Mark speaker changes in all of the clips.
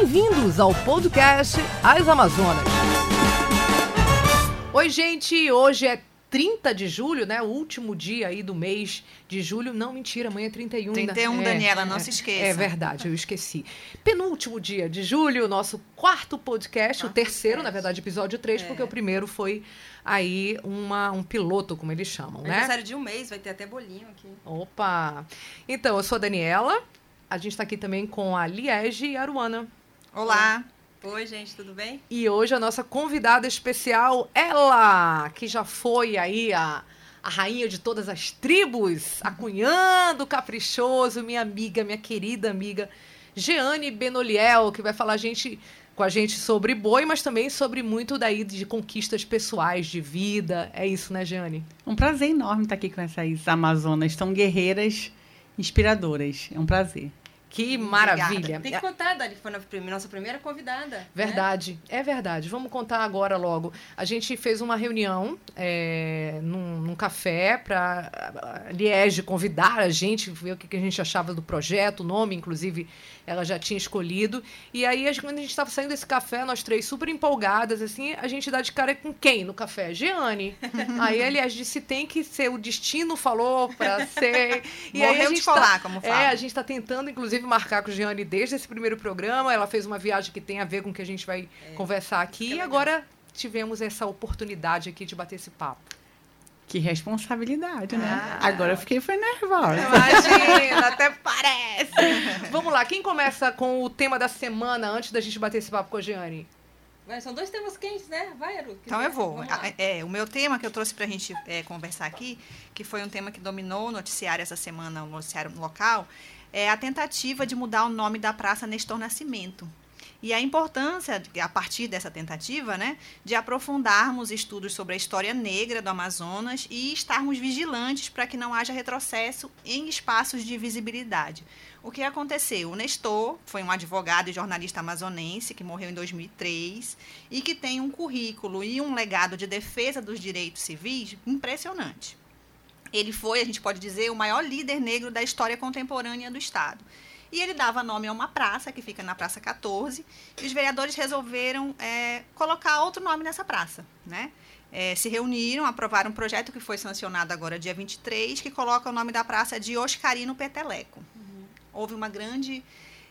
Speaker 1: Bem-vindos ao podcast As Amazonas. Oi, gente, hoje é 30 de julho, né? O último dia aí do mês de julho. Não, mentira, amanhã é 31.
Speaker 2: 31,
Speaker 1: é,
Speaker 2: Daniela, não
Speaker 1: é,
Speaker 2: se esqueça.
Speaker 1: É verdade, eu esqueci. Penúltimo dia de julho, nosso quarto podcast, quarto o terceiro, podcast. na verdade, episódio 3, é. porque o primeiro foi aí uma, um piloto, como eles chamam, né?
Speaker 2: Aniversário de um mês, vai ter até bolinho aqui.
Speaker 1: Opa! Então, eu sou a Daniela. A gente está aqui também com a Liege e a Aruana.
Speaker 2: Olá. Oi, gente, tudo bem?
Speaker 1: E hoje a nossa convidada especial, ela, que já foi aí a, a rainha de todas as tribos, a cunhando caprichoso, minha amiga, minha querida amiga, Jeane Benoliel, que vai falar a gente, com a gente sobre boi, mas também sobre muito daí de conquistas pessoais, de vida. É isso, né, Jeane?
Speaker 3: Um prazer enorme estar aqui com essas Amazonas tão guerreiras, inspiradoras. É um prazer.
Speaker 1: Que maravilha.
Speaker 2: Tem que contar, Dani, que foi a nossa primeira convidada. Né?
Speaker 1: Verdade, né? é verdade. Vamos contar agora logo. A gente fez uma reunião é, num, num, café para a Liege convidar a gente, ver o que, a gente achava do projeto, o nome, inclusive, ela já tinha escolhido. E aí, quando a gente estava saindo desse café, nós três super empolgadas, assim, a gente dá de cara com quem no café? Jeane. aí, aliás, disse, tem que ser, o destino falou para ser.
Speaker 2: E Morreu aí a gente de falar, tá, como fala.
Speaker 1: É, a gente está tentando, inclusive, marcar com a Jeane desde esse primeiro programa. Ela fez uma viagem que tem a ver com o que a gente vai é, conversar aqui. E agora tivemos essa oportunidade aqui de bater esse papo.
Speaker 3: Que responsabilidade, né? Ah, Agora eu fiquei foi nervosa.
Speaker 1: Imagina, até parece. Vamos lá, quem começa com o tema da semana antes da gente bater esse papo com a Giane?
Speaker 2: São dois temas quentes, né? Vai, Aru.
Speaker 4: Então eu vou. É, o meu tema que eu trouxe para a gente é, conversar aqui, que foi um tema que dominou o noticiário essa semana, o noticiário local, é a tentativa de mudar o nome da Praça Nestor Nascimento. E a importância, a partir dessa tentativa, né, de aprofundarmos estudos sobre a história negra do Amazonas e estarmos vigilantes para que não haja retrocesso em espaços de visibilidade. O que aconteceu? O Nestor foi um advogado e jornalista amazonense que morreu em 2003 e que tem um currículo e um legado de defesa dos direitos civis impressionante. Ele foi, a gente pode dizer, o maior líder negro da história contemporânea do Estado. E ele dava nome a uma praça, que fica na Praça 14, e os vereadores resolveram é, colocar outro nome nessa praça. Né? É, se reuniram, aprovaram um projeto que foi sancionado agora dia 23, que coloca o nome da praça de Oscarino Peteleco. Uhum. Houve uma grande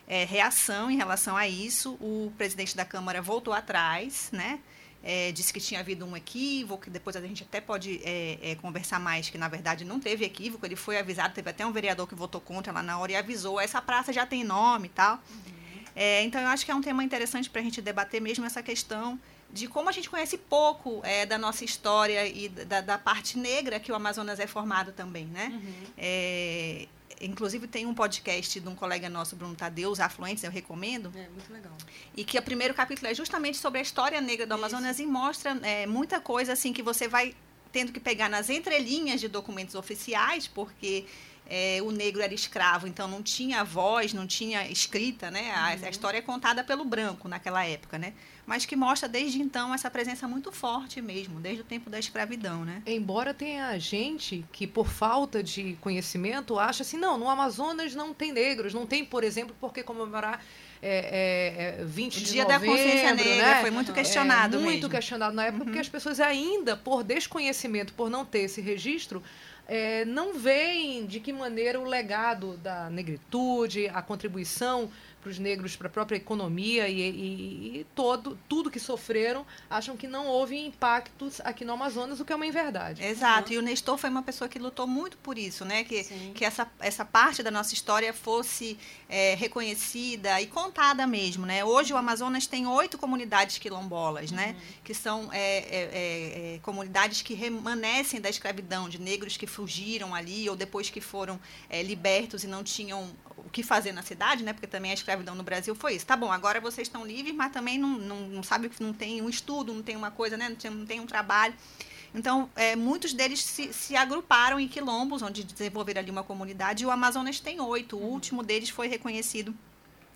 Speaker 4: é, reação em relação a isso. O presidente da Câmara voltou atrás, né? É, disse que tinha havido um equívoco, que depois a gente até pode é, é, conversar mais, que na verdade não teve equívoco, ele foi avisado, teve até um vereador que votou contra lá na hora e avisou, essa praça já tem nome e tal. Uhum. É, então eu acho que é um tema interessante para a gente debater mesmo essa questão de como a gente conhece pouco é, da nossa história e da, da, parte negra que o Amazonas é formado também, né? Uhum. É, Inclusive tem um podcast de um colega nosso, Bruno Tadeu, os Afluentes, eu recomendo.
Speaker 2: É, muito legal.
Speaker 4: E que o primeiro capítulo é justamente sobre a história negra do Amazonas e mostra é, muita coisa assim que você vai tendo que pegar nas entrelinhas de documentos oficiais, porque é, o negro era escravo, então não tinha voz, não tinha escrita, né? A, uhum. a, história é contada pelo branco naquela época, né? Mas que mostra desde então essa presença muito forte mesmo, desde o tempo da escravidão, né?
Speaker 1: Embora tenha gente que, por falta de conhecimento, acha assim, não, no Amazonas não tem negros, não tem, por exemplo, por que comemorar é, é, 20 é, o
Speaker 4: de
Speaker 1: Dia
Speaker 4: novembro, da Consciência Negra
Speaker 1: né?
Speaker 4: foi muito questionado
Speaker 1: é, Muito
Speaker 4: mesmo.
Speaker 1: questionado na época, uhum. porque as pessoas ainda, por desconhecimento, por não ter esse registro, é, não veem de que maneira o legado da negritude, a contribuição para os negros, para a própria economia e, e, e, todo, tudo que sofreram, acham que não houve impactos aqui no Amazonas, o que é uma inverdade.
Speaker 4: Exato, uhum. e o Nestor foi uma pessoa que lutou muito por isso, né? que, que essa, essa parte da nossa história fosse é, reconhecida e contada mesmo. Né? Hoje o Amazonas tem oito comunidades quilombolas, né? Uhum. que são é, é, é, comunidades que remanescem da escravidão, de negros que fugiram ali ou depois que foram é, libertos e não tinham o que fazer na cidade, né? Porque também a escravidão no Brasil foi isso. Tá bom, agora vocês estão livres, mas também não, não, não sabe que não tem um estudo, não tem uma coisa, né? Não tem, não tem um trabalho. Então, é, muitos deles se, se, agruparam em quilombos, onde desenvolveram ali uma comunidade, e o Amazonas tem oito. O último deles foi reconhecido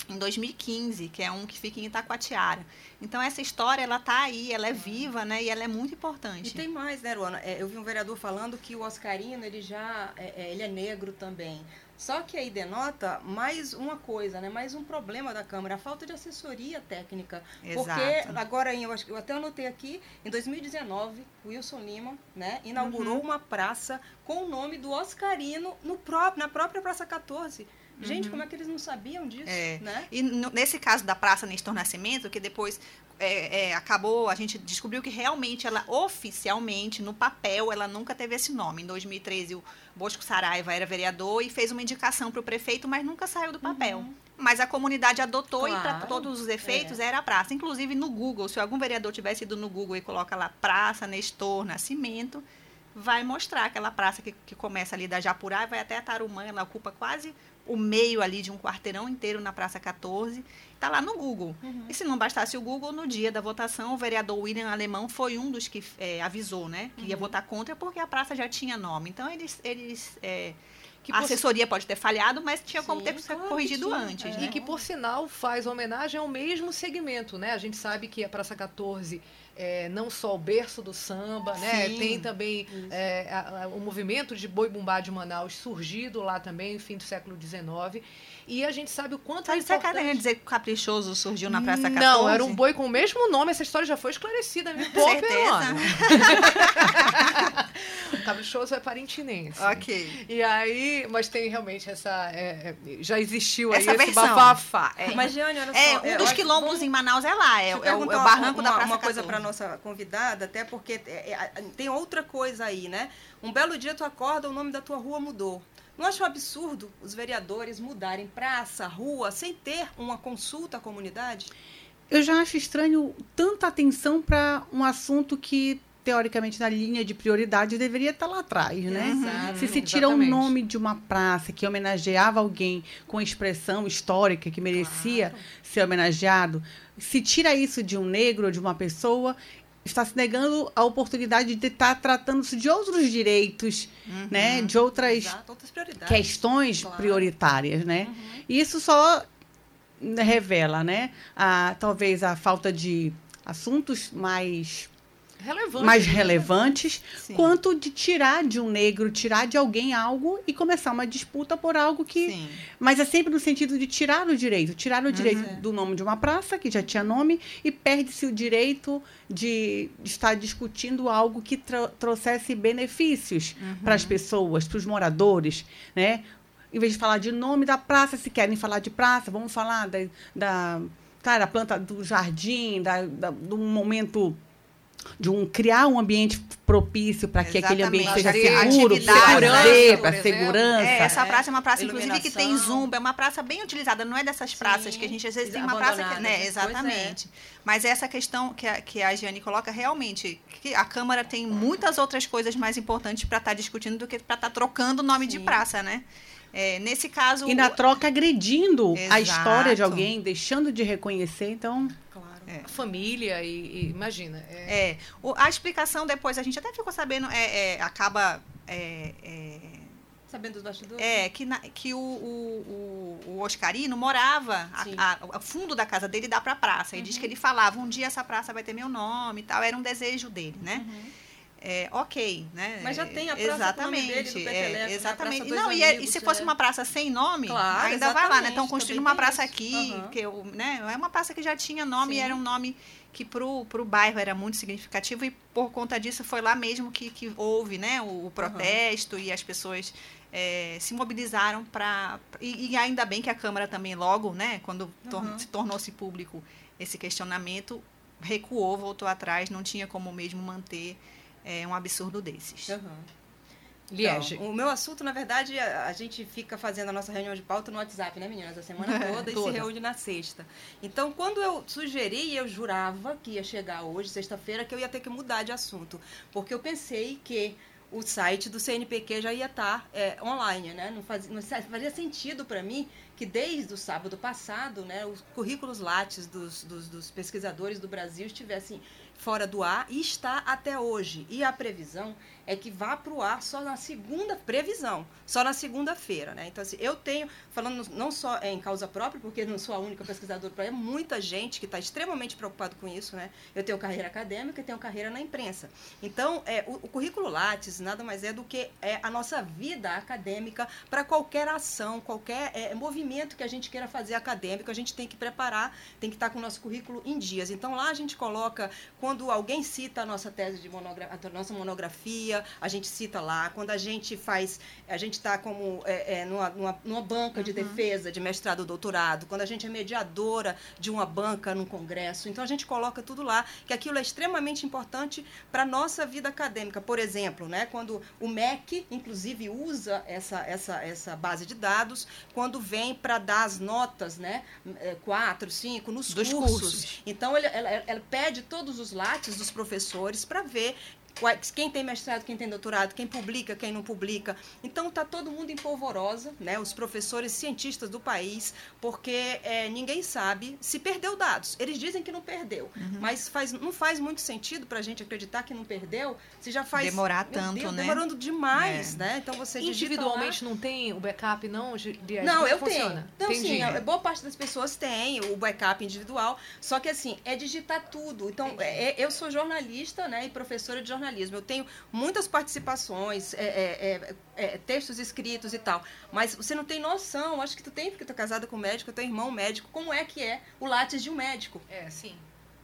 Speaker 4: em 2015, que é um que fica em Itacoatiara. Então essa história ela tá aí, ela é viva, né? E ela é muito importante.
Speaker 2: E tem mais, né, Ruana? É, eu vi um vereador falando que o Oscarino ele já é, é ele é negro também. Só que aí denota mais uma coisa, né? Mais um problema da Câmara, a falta de assessoria técnica. Exato. Porque agora, eu, eu até anotei aqui, em 2019, Wilson Lima, né, inaugurou uhum. uma praça com o nome do Oscarino no próprio, na própria Praça 14. Gente, uhum. como é que eles não sabiam disso? É. Né?
Speaker 4: E nesse caso da Praça Nestor Nascimento, que depois é, é, acabou, a gente descobriu que realmente ela, oficialmente, no papel, ela nunca teve esse nome. Em 2013, o Bosco Saraiva era vereador e fez uma indicação para o prefeito, mas nunca saiu do papel. Uhum. Mas a comunidade adotou claro. e, para todos os efeitos, é. era a praça. Inclusive, no Google, se algum vereador tivesse ido no Google e coloca lá Praça Nestor Nascimento, vai mostrar aquela praça que, que começa ali da Japurá e vai até a Tarumã, ela ocupa quase o meio ali de um quarteirão inteiro na Praça 14. Está lá no Google. Uhum. E se não bastasse o Google, no dia da votação, o vereador William Alemão foi um dos que é, avisou, né? Que uhum. ia votar contra porque a praça já tinha nome. Então, eles... eles é, a assessoria pode ter falhado, mas tinha Sim, como ter claro corrigido antes. É.
Speaker 1: Né? E que, por sinal, faz homenagem ao mesmo segmento, né? A gente sabe que a Praça 14 é, não só o berço do samba, né? Tem também é, a, a, o movimento de boi bumbá de Manaus surgido lá também, no fim do século XIX. E a gente sabe o quanto
Speaker 4: Mas é importante... Você quer dizer que o Caprichoso surgiu na Praça 14?
Speaker 1: Não, era um boi com o mesmo nome. Essa história já foi esclarecida. Me pô,
Speaker 4: Certeza.
Speaker 1: Caprichoso é parintinense.
Speaker 4: Ok.
Speaker 1: E aí, mas tem realmente essa... É, é já existiu
Speaker 4: essa
Speaker 1: aí
Speaker 4: versão.
Speaker 1: esse bafafá.
Speaker 2: É. Mas, Jane, olha
Speaker 4: é, só... É, um dos quilombos vamos... em Manaus é lá. É, é, o, é o barranco
Speaker 2: uma,
Speaker 4: da Praça
Speaker 2: Uma coisa para nossa convidada, até porque tem outra coisa aí, né? Um belo dia tu acorda, o nome da tua rua mudou. Não acha um absurdo os vereadores mudarem praça, rua, sem ter uma consulta à comunidade?
Speaker 3: Eu já acho estranho tanta atenção para um assunto que teoricamente na linha de prioridade deveria estar lá atrás, né? Exato, se se tira o um nome de uma praça que homenageava alguém com expressão histórica que merecia claro. ser homenageado, se tira isso de um negro ou de uma pessoa, está se negando a oportunidade de estar tratando-se de outros direitos, uhum. né, de outras,
Speaker 2: Exato, outras
Speaker 3: questões claro. prioritárias, né? Uhum. E isso só revela, né, a, talvez a falta de assuntos mais
Speaker 1: Relevante,
Speaker 3: mais né? relevantes, Sim. quanto de tirar de um negro, tirar de alguém algo e começar uma disputa por algo que. Sim. Mas é sempre no sentido de tirar o direito. Tirar o direito uhum. do nome de uma praça, que já tinha nome, e perde-se o direito de, estar discutindo algo que trouxesse benefícios uhum. para as pessoas, para os moradores. Né? Em vez de falar de nome da praça, se querem falar de praça, vamos falar da. da cara, a planta do jardim, da, da, do momento de um criar um ambiente propício para que aquele ambiente seja seguro, para segurança. É,
Speaker 4: essa praça é uma praça, inclusive, que tem zumba, é uma praça bem utilizada, não é dessas praças Sim, que a gente às vezes tem uma praça que. Né, é. exatamente. É. Mas essa questão que a, que a Giane coloca, realmente, que a Câmara tem muitas outras coisas mais importantes para estar tá discutindo do que para estar tá trocando o nome Sim. de praça, né? É, nesse caso.
Speaker 3: E na troca agredindo Exato. a história de alguém, deixando de reconhecer, então.
Speaker 1: Claro. É. família e, e imagina.
Speaker 4: É. é. O, a explicação depois, a gente até ficou sabendo, é, é acaba. É, é,
Speaker 2: sabendo dos bastidores?
Speaker 4: É, que, na, que o, o, o, Oscarino morava, o fundo da casa dele dá para a praça. Ele uhum. diz que ele falava, um dia essa praça vai ter meu nome e tal. Era um desejo dele, né? Uhum. É, ok, né?
Speaker 2: Mas já tem a praça
Speaker 4: exatamente,
Speaker 2: dele, do Peteleco,
Speaker 4: é, exatamente. Né? Não, e, é, e, se fosse uma praça sem nome, claro, ainda vai lá, né? Estão construindo uma praça aqui, uhum. que eu, né? É uma praça que já tinha nome, Sim. e era um nome que pro, pro bairro era muito significativo e por conta disso foi lá mesmo que, que houve, né? O, o protesto uhum. e as pessoas é, se mobilizaram para e, e, ainda bem que a Câmara também logo, né? Quando uhum. se tornou-se público esse questionamento, recuou, voltou atrás, não tinha como mesmo manter é um absurdo desses.
Speaker 2: Uhum. Liege. Então, o meu assunto, na verdade, a, a, gente fica fazendo a nossa reunião de pauta no WhatsApp, né, meninas? A semana toda e se reúne na sexta. Então, quando eu sugeri, eu jurava que ia chegar hoje, sexta-feira, que eu ia ter que mudar de assunto. Porque eu pensei que o site do CNPq já ia estar tá, é, online, né? Não fazia, não fazia sentido para mim que desde o sábado passado, né, os currículos Lattes dos, dos, dos pesquisadores do Brasil estivessem fora do ar e está até hoje. E a previsão é que vá para o ar só na segunda previsão, só na segunda-feira, né? Então assim, eu tenho falando não só em causa própria, porque não sou a única pesquisadora, é muita gente que está extremamente preocupado com isso, né? Eu tenho carreira acadêmica e tenho carreira na imprensa. Então, é, o, o currículo Lattes nada mais é do que é a nossa vida acadêmica para qualquer ação, qualquer é, movimento que a gente queira fazer acadêmico, a gente tem que preparar, tem que estar tá com o nosso currículo em dias. Então lá a gente coloca quando alguém cita a nossa tese de monografia, a nossa monografia a gente cita lá. Quando a gente faz, a gente está como é, é, numa, numa, numa, banca de uhum. defesa de mestrado ou doutorado, quando a gente é mediadora de uma banca num congresso. Então a gente coloca tudo lá, que aquilo é extremamente importante para a nossa vida acadêmica. Por exemplo, né, quando o MEC, inclusive, usa essa, essa, essa base de dados, quando vem para dar as notas, né, é, quatro, cinco, nos
Speaker 1: cursos. cursos.
Speaker 2: Então, ele, ela, ela pede todos os lates dos professores para ver quem tem mestrado, quem tem doutorado, quem publica, quem não publica. Então está todo mundo em polvorosa, né? Os professores, cientistas do país, porque é, ninguém sabe se perdeu dados. Eles dizem que não perdeu, uhum. mas faz, não faz muito sentido para a gente acreditar que não perdeu. Se já faz
Speaker 4: demorar tanto,
Speaker 2: Deus,
Speaker 4: né?
Speaker 2: Demorando demais, é. né? Então você
Speaker 1: individualmente não tem o backup não? De,
Speaker 2: de, não, eu funciona? tenho. Então sim, a, boa parte das pessoas tem o backup individual. Só que assim é digitar tudo. Então é, eu sou jornalista, né? E professora de jornalismo jornalismo. Eu tenho muitas participações, é, é, é, é, textos escritos e tal. Mas você não tem noção, acho que tu tem, porque tu é casada com um médico, teu irmão médico, como é que é o látis de um médico.
Speaker 1: É, sim.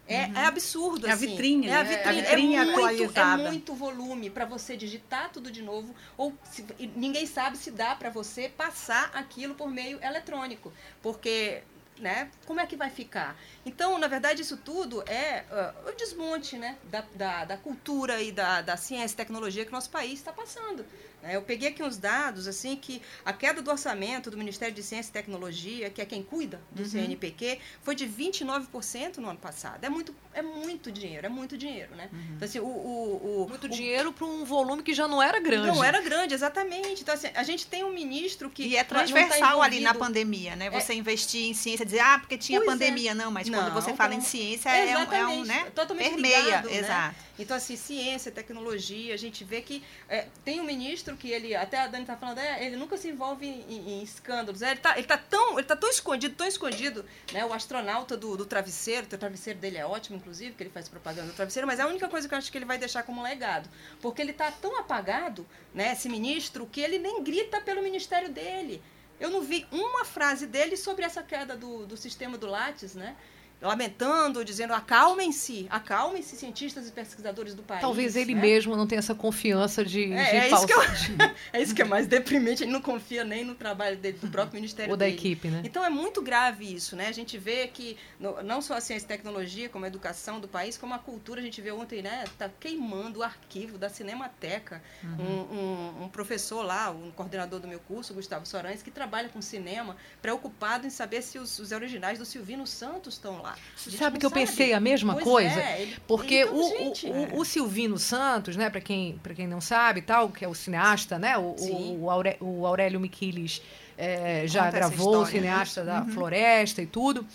Speaker 2: É, uhum. é, absurdo,
Speaker 3: é
Speaker 2: assim.
Speaker 3: A vitrine,
Speaker 2: é a vitrine,
Speaker 3: é, a vitrine
Speaker 2: é
Speaker 3: muito.
Speaker 2: É muito volume para você digitar tudo de novo, ou se, ninguém sabe se dá para você passar aquilo por meio eletrônico, porque né? Como é que vai ficar? Então, na verdade, isso tudo é uh, o desmonte né? da, da, da, cultura e da, da ciência e tecnologia que nosso país está passando. Né? Eu peguei aqui uns dados, assim, que a queda do orçamento do Ministério de Ciência e Tecnologia, que é quem cuida do uhum. CNPq, foi de 29% no ano passado. É muito, é muito dinheiro, é muito dinheiro, né? Uhum.
Speaker 1: Então, assim, o, o, o muito o, dinheiro para um volume que já não era grande.
Speaker 2: Não era grande, exatamente. Então, assim, a gente tem um ministro que.
Speaker 4: E é tá transversal tá ali na pandemia, né? Você é... investir em ciência, dizer, ah, porque tinha pois é. pandemia. É. Não, mas não, quando você fala em ciência, é, é um, né?
Speaker 2: Totalmente permeia. Ligado, né? Exato. Né? Então, assim, ciência, tecnologia, a gente vê que é, tem um ministro que ele, até a Dani está falando, é, ele nunca se envolve em, em escândalos. É, ele está ele tá tão, ele tá tão escondido, tão escondido, né? O astronauta do, do travesseiro, o travesseiro dele é ótimo, inclusive, que ele faz propaganda do travesseiro, mas é a única coisa que eu acho que ele vai deixar como legado. Porque ele está tão apagado, né, esse ministro, que ele nem grita pelo ministério dele. Eu não vi uma frase dele sobre essa queda do, do sistema do Lattes, né? Lamentando, dizendo acalmem-se, acalmem-se cientistas e pesquisadores do país.
Speaker 1: Talvez ele né? mesmo não tenha essa confiança de,
Speaker 2: é,
Speaker 1: de
Speaker 2: é, isso que eu, é isso que é mais deprimente, ele não confia nem no trabalho dele, do próprio Ministério
Speaker 1: Ou
Speaker 2: da
Speaker 1: dele. equipe, né?
Speaker 2: Então é muito grave isso, né? A gente vê que no, não só a ciência e tecnologia, como a educação do país, como a cultura, a gente vê ontem, né? Tá queimando o arquivo da Cinemateca. Uhum. Um, um, um, professor lá, um coordenador do meu curso, Gustavo Sorães, que trabalha com cinema, preocupado em saber se os, os originais do Silvino Santos estão lá lá.
Speaker 1: Sabe que eu pensei a mesma pois coisa? É, ele, porque então, o, gente, o, é. o, Silvino Santos, né, para quem, quem não sabe, tal, que é o cineasta, né, o, o, Aurélio, o Aurélio Miquiles é, já gravou o né? cineasta né? da uhum. Floresta e tudo.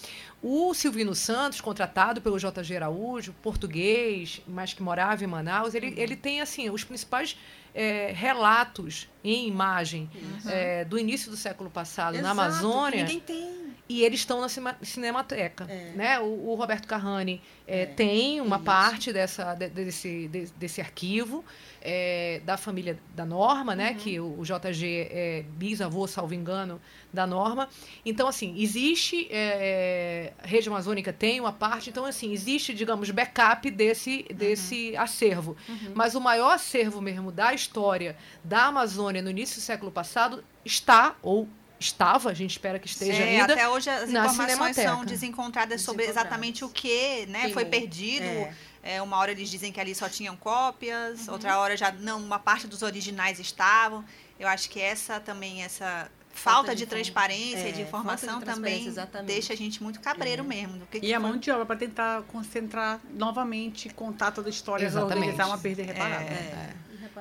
Speaker 1: O Silvino Santos, contratado pelo J.G. Araújo, português, mas que morava em Manaus, ele, uhum. ele tem assim os principais é, relatos em imagem uhum. é, do início do século passado Exato, na Amazônia.
Speaker 2: Ninguém tem
Speaker 1: e eles estão na Cinemateca. É. Né? O, o, Roberto Carrani é, é. tem uma Isso. parte dessa, de, desse, de, desse arquivo é, da família da Norma, né? Uhum. que o, o, JG é bisavô, salvo engano, da Norma. Então, assim, existe. É, a Rede Amazônica tem uma parte, então, assim, existe, digamos, backup desse, desse uhum. acervo. Uhum. Mas o maior acervo mesmo da história da Amazônia no início do século passado está, ou estava, a gente espera que esteja é, ainda.
Speaker 4: Até hoje as informações são desencontradas sobre exatamente o que né, foi perdido. É. É, uma hora eles dizem que ali só tinham cópias, uhum. outra hora já não, uma parte dos originais estavam. Eu acho que essa também, essa falta, de, de, transparência e de é, informação de também exatamente. deixa a gente muito cabreiro é. mesmo. Do que
Speaker 3: e
Speaker 4: que
Speaker 3: a mão de obra para tentar concentrar novamente, contar toda a história, exatamente. organizar uma perda irreparável.
Speaker 1: É.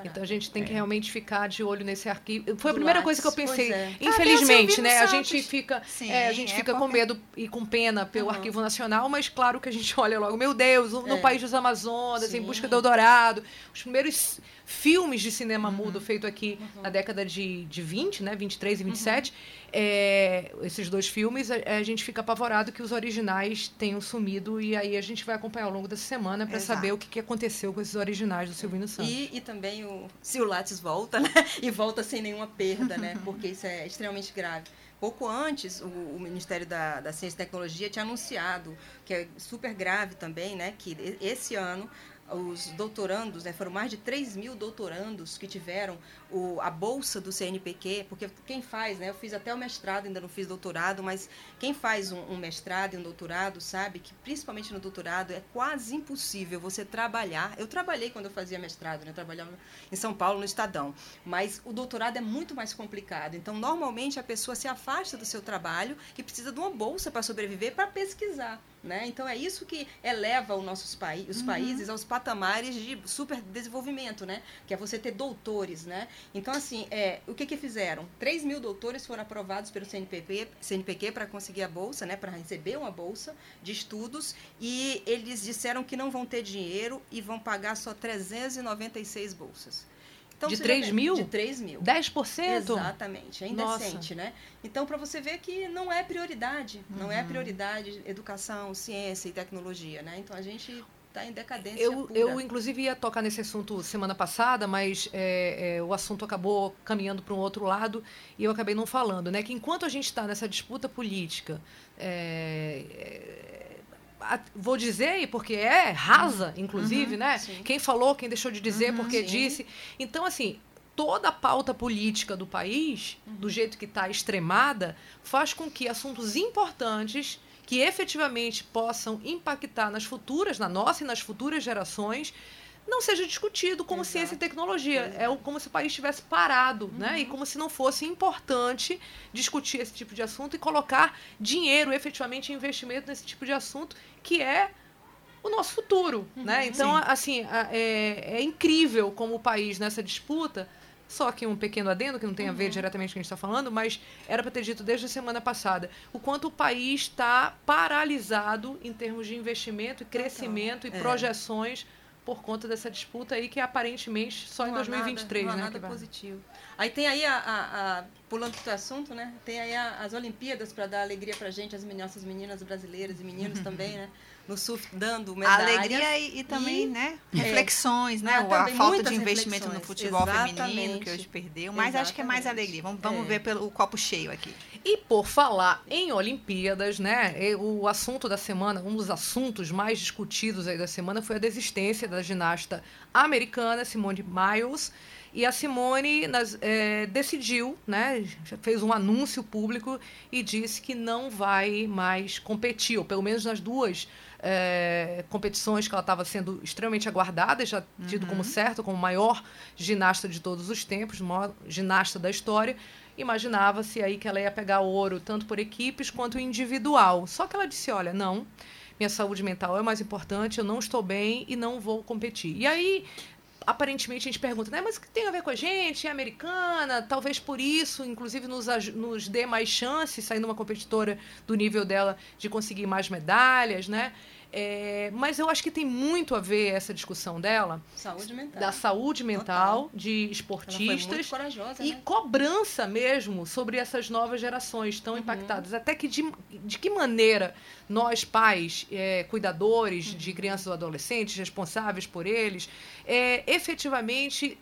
Speaker 1: Então a gente tem é. que realmente ficar de olho nesse arquivo. Foi a primeira coisa que eu pensei. É. Infelizmente, né? A gente fica, Sim, é, a gente é fica com medo e com pena pelo uhum. Arquivo Nacional, mas claro que a gente olha logo, meu Deus, no é. país dos Amazonas, Sim. em busca do Eldorado, os primeiros filmes de cinema uhum. mudo feito aqui uhum. na década de, de 20, né? 23 e 27. Uhum. É, esses dois filmes, a, a, gente fica apavorado que os originais tenham sumido e aí a gente vai acompanhar ao longo dessa semana para saber o que, que, aconteceu com esses originais do Silvino Santos.
Speaker 2: E, e também o, se o Lattes volta, né? E volta sem nenhuma perda, né? Porque isso é extremamente grave. Pouco antes, o, o, Ministério da, da Ciência e Tecnologia tinha anunciado, que é super grave também, né, que esse ano os doutorandos, né, foram mais de 3 mil doutorandos que tiveram o, a bolsa do CNPq, porque quem faz, né, eu fiz até o mestrado, ainda não fiz doutorado, mas quem faz um, um mestrado e um doutorado sabe que, principalmente no doutorado, é quase impossível você trabalhar. Eu trabalhei quando eu fazia mestrado, né, eu trabalhava em São Paulo, no Estadão, mas o doutorado é muito mais complicado. Então, normalmente, a pessoa se afasta do seu trabalho e precisa de uma bolsa para sobreviver, para pesquisar. Né? Então é isso que eleva os nossos paí os uhum. países aos patamares de super desenvolvimento, né? Que é você ter doutores, né? Então assim, é, o que que fizeram? 3 mil doutores foram aprovados pelo CNPq, CNPq para conseguir a bolsa, né? Para receber uma bolsa de estudos e eles disseram que não vão ter dinheiro e vão pagar só 396 bolsas.
Speaker 1: Então, de 3 mil?
Speaker 2: De 3 mil.
Speaker 1: 10%?
Speaker 2: Exatamente, é indecente, né? Então, para você ver que não é prioridade, uhum. não é uhum. prioridade educação, ciência e tecnologia, né? Então, a gente está em decadência
Speaker 1: eu,
Speaker 2: pura.
Speaker 1: Eu, inclusive, ia tocar nesse assunto semana passada, mas é, é, o assunto acabou caminhando para um outro lado e eu acabei não falando, né? Que enquanto a gente está nessa disputa política, é, vou dizer, porque é rasa, inclusive, uhum, né? Sim. Quem falou, quem deixou de dizer, uhum, porque sim. disse. Então, assim, toda a pauta política do país, uhum. do jeito que está extremada, faz com que assuntos importantes que efetivamente possam impactar nas futuras, na nossa e nas futuras gerações, não seja discutido como Exato. ciência e tecnologia. Exato. É como se o país estivesse parado, uhum. né? E como se não fosse importante discutir esse tipo de assunto e colocar dinheiro, efetivamente, investimento nesse tipo de assunto, que é o nosso futuro, uhum. né? Então, Sim. assim, é, é incrível como o país nessa disputa só que um pequeno adendo, que não tem a ver uhum. diretamente com o que a gente está falando, mas era para ter dito desde a semana passada, o quanto o país está paralisado em termos de investimento e crescimento então, e é. projeções por conta dessa disputa aí que é aparentemente só não em 2023,
Speaker 2: nada,
Speaker 1: não
Speaker 2: né? Nada positivo. Aí tem aí a, a, a pulando do assunto, né? Tem aí a, as Olimpíadas para dar alegria para gente, as meninas, as meninas brasileiras e meninos também, né? No surf dando medalhas.
Speaker 4: Alegria e, e também, e, né, é. reflexões, é, né? A falta de investimento no futebol Exatamente. feminino que hoje perdeu, mas Exatamente. acho que é mais alegria. Vamos, vamos é. ver pelo copo cheio aqui.
Speaker 1: E por falar em Olimpíadas, né? O assunto da semana, um dos assuntos mais discutidos aí da semana foi a desistência da ginasta americana Simone Miles. E a Simone nas, é, decidiu, né, fez um anúncio público e disse que não vai mais competir, ou pelo menos nas duas é, competições que ela estava sendo extremamente aguardada, já tido uhum. como certo, como maior ginasta de todos os tempos, maior ginasta da história. Imaginava-se aí que ela ia pegar ouro tanto por equipes quanto individual. Só que ela disse: olha, não, minha saúde mental é mais importante, eu não estou bem e não vou competir. E aí aparentemente a gente pergunta, né, mas o que tem a ver com a gente? É americana, talvez por isso, inclusive, nos, nos dê mais chances, saindo uma competidora do nível dela, de conseguir mais medalhas, né? É, mas eu acho que tem muito a ver essa discussão dela.
Speaker 2: Saúde mental.
Speaker 1: Da saúde mental Total. de esportistas.
Speaker 2: corajosa,
Speaker 1: e
Speaker 2: né?
Speaker 1: cobrança mesmo sobre essas novas gerações tão uhum. impactadas. Até que de, de que maneira nós, pais, é, cuidadores uhum. de crianças ou adolescentes, responsáveis por eles, é, efetivamente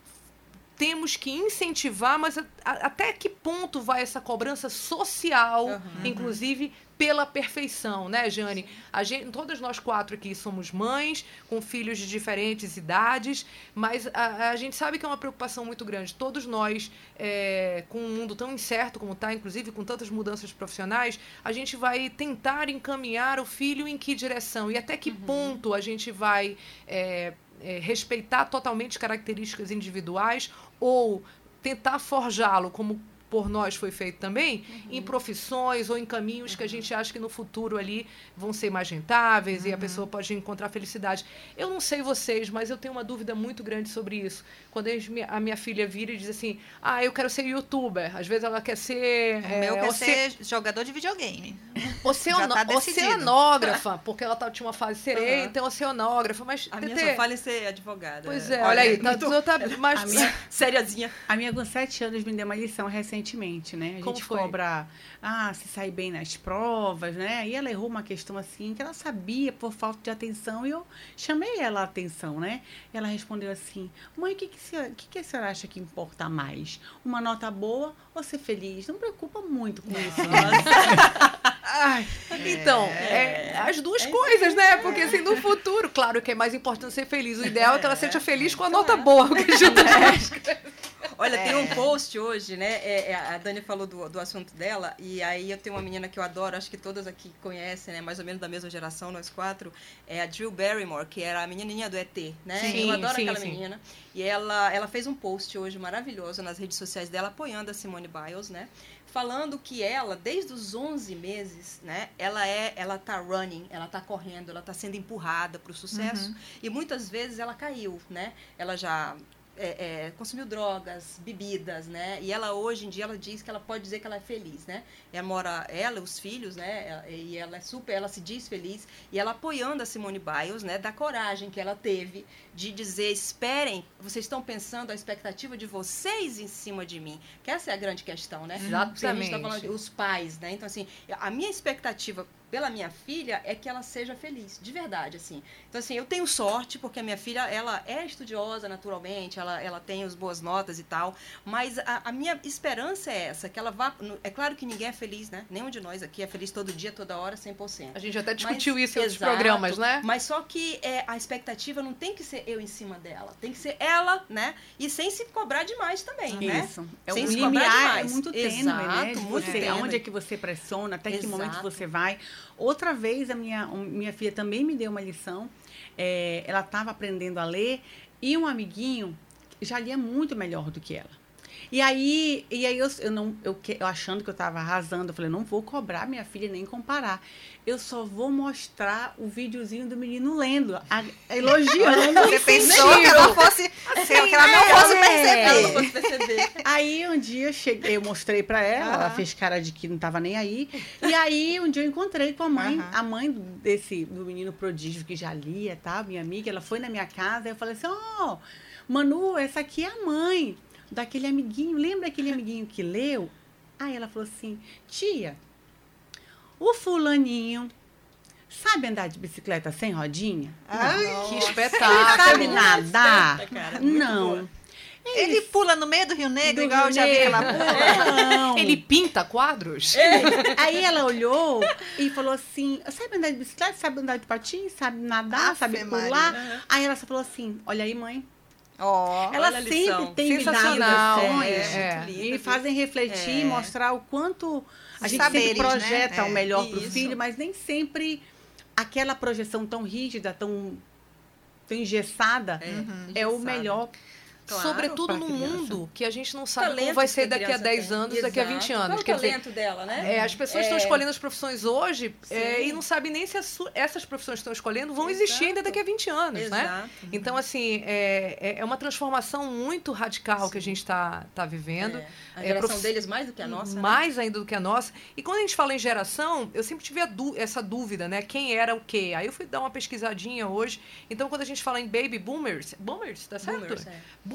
Speaker 1: temos que incentivar, mas a, a, até que ponto vai essa cobrança social, uhum. inclusive pela perfeição, né, Jane? A gente, todas nós quatro aqui somos mães, com filhos de diferentes idades, mas a, a gente sabe que é uma preocupação muito grande. Todos nós, é, com um mundo tão incerto como está, inclusive com tantas mudanças profissionais, a gente vai tentar encaminhar o filho em que direção e até que uhum. ponto a gente vai. É, é, respeitar totalmente características individuais ou tentar forjá-lo como por nós foi feito também, uhum. em profissões ou em caminhos uhum. que a gente acha que no futuro ali vão ser mais rentáveis e a pessoa pode encontrar felicidade. Eu não sei vocês, mas eu tenho uma dúvida muito grande sobre isso. Quando a minha filha vira e diz assim, ah, eu quero ser youtuber. Às vezes ela quer ser...
Speaker 4: O é, meu quer ser jogador de videogame.
Speaker 1: Oceano... tá oceanógrafa, porque ela tá, tinha uma fase sereia, então oceanógrafa, mas...
Speaker 2: A minha só fala em ser advogada.
Speaker 1: Pois é, olha aí, tá, muito... tá mais...
Speaker 3: A minha, sériazinha. A minha com sete anos me deu uma lição recentemente, né? A
Speaker 1: Como
Speaker 3: gente
Speaker 1: foi?
Speaker 3: cobra, ah, se sair bem nas provas, né? E ela errou uma questão assim, que ela sabia por falta de atenção, e eu chamei ela a atenção, né? E ela respondeu assim, mãe, o que, que, que, que a senhora acha que importa mais? Uma nota boa ou ser feliz? Não preocupa muito com isso.
Speaker 1: Ai, então, é, é, as duas é coisas, né? Porque assim, no futuro, claro que é mais importante ser feliz. O ideal é que ela seja feliz com a nota boa. Porque
Speaker 2: Olha, é. tem um post hoje, né? É, é, a Dani falou do, do assunto dela, e aí eu tenho uma menina que eu adoro, acho que todas aqui conhecem, né? Mais ou menos da mesma geração, nós quatro. É a Drew Barrymore, que era a menininha do ET, né?
Speaker 1: Sim,
Speaker 2: eu adoro
Speaker 1: sim,
Speaker 2: aquela
Speaker 1: sim.
Speaker 2: menina. E ela, ela fez um post hoje maravilhoso nas redes sociais dela, apoiando a Simone Biles, né? falando que ela, desde os 11 meses, né, ela é, ela tá running, ela tá correndo, ela tá sendo empurrada para o sucesso uhum. e muitas vezes ela caiu, né? Ela já é, é, consumiu drogas, bebidas, né? E ela hoje em dia ela diz que ela pode dizer que ela é feliz, né? Ela mora ela, os filhos, né? E ela é super, ela se diz feliz e ela apoiando a Simone Biles, né? Da coragem que ela teve de dizer, esperem, vocês estão pensando a expectativa de vocês em cima de mim. Que essa é a grande questão, né?
Speaker 1: Exatamente.
Speaker 2: A gente tá falando os pais, né? Então assim, a minha expectativa pela minha filha é que ela seja feliz, de verdade, assim. Então, assim, eu tenho sorte, porque a minha filha, ela é estudiosa naturalmente, ela, ela tem as boas notas e tal, mas a, a minha esperança é essa, que ela vá... É claro que ninguém é feliz, né? Nenhum de nós aqui é feliz todo dia, toda hora, 100%.
Speaker 1: A gente até discutiu mas, isso em outros programas, né?
Speaker 2: Mas só que é, a expectativa não tem que ser eu em cima dela, tem que ser ela, né? E sem se cobrar demais também, né?
Speaker 3: Isso. É sem o se cobrar demais. é muito tênue, né? De muito você, Onde é que você pressiona, até Exato. que momento você vai... Outra vez, a minha, minha filha também me deu uma lição. É, ela estava aprendendo a ler e um amiguinho já lia muito melhor do que ela. E aí, e aí eu, eu não, eu, eu achando que eu estava arrasando, eu falei, não vou cobrar minha filha nem comparar. Eu só vou mostrar o videozinho do menino lendo, a, elogiando.
Speaker 4: Você pensou que ela fosse, assim, que ela não fosse é, perceber. Ela não
Speaker 2: fosse perceber.
Speaker 3: Aí um dia eu cheguei, eu mostrei para ela, ela fez cara de que não estava nem aí. E aí um dia eu encontrei com a mãe, a mãe desse do menino prodígio que já lia, tá? Minha amiga, ela foi na minha casa, e eu falei assim: "Ó, oh, Manu, essa aqui é a mãe daquele amiguinho. Lembra aquele amiguinho que leu? Aí ela falou assim: tia, o fulaninho sabe andar de bicicleta sem rodinha?
Speaker 1: Ai, que espetáculo!
Speaker 3: Sabe nadar? Cara, não.
Speaker 4: Ele, ele pula no meio do Rio Negro, do igual Rio já vi ela
Speaker 1: Não. Ele pinta quadros?
Speaker 3: É. Aí ela olhou e falou assim: sabe andar de bicicleta, sabe andar de patins, sabe nadar, sabe pular? Uhum. Aí ela só falou assim: olha aí, mãe.
Speaker 2: Oh,
Speaker 3: ela sempre tem me dado
Speaker 1: lições é,
Speaker 3: é. e fazem refletir, é. mostrar o quanto a gente Saberes, sempre projeta né? o melhor para o filho, mas nem sempre aquela projeção tão rígida, tão, tão engessada é, é o melhor
Speaker 1: Claro, Sobretudo no mundo que a gente não sabe como vai ser daqui a 10 anos, tem. daqui a 20 anos. Qual
Speaker 2: é o talento dizer, dela, né?
Speaker 1: É, as pessoas estão é... escolhendo as profissões hoje é, e não sabem nem se essas profissões que estão escolhendo vão Exato. existir ainda daqui a 20 anos, né? Exato. né? Então, assim, é, é, é uma transformação muito radical Sim. que a gente está tá vivendo. É.
Speaker 2: A geração prof... deles mais do que a nossa.
Speaker 1: Né? Mais né? ainda do que a nossa. E quando a gente fala em geração, eu sempre tive essa dúvida, né? Quem era o quê? Aí eu fui dar uma pesquisadinha hoje. Então, quando a gente fala em baby boomers, boomers, tá certo?
Speaker 2: Boomers,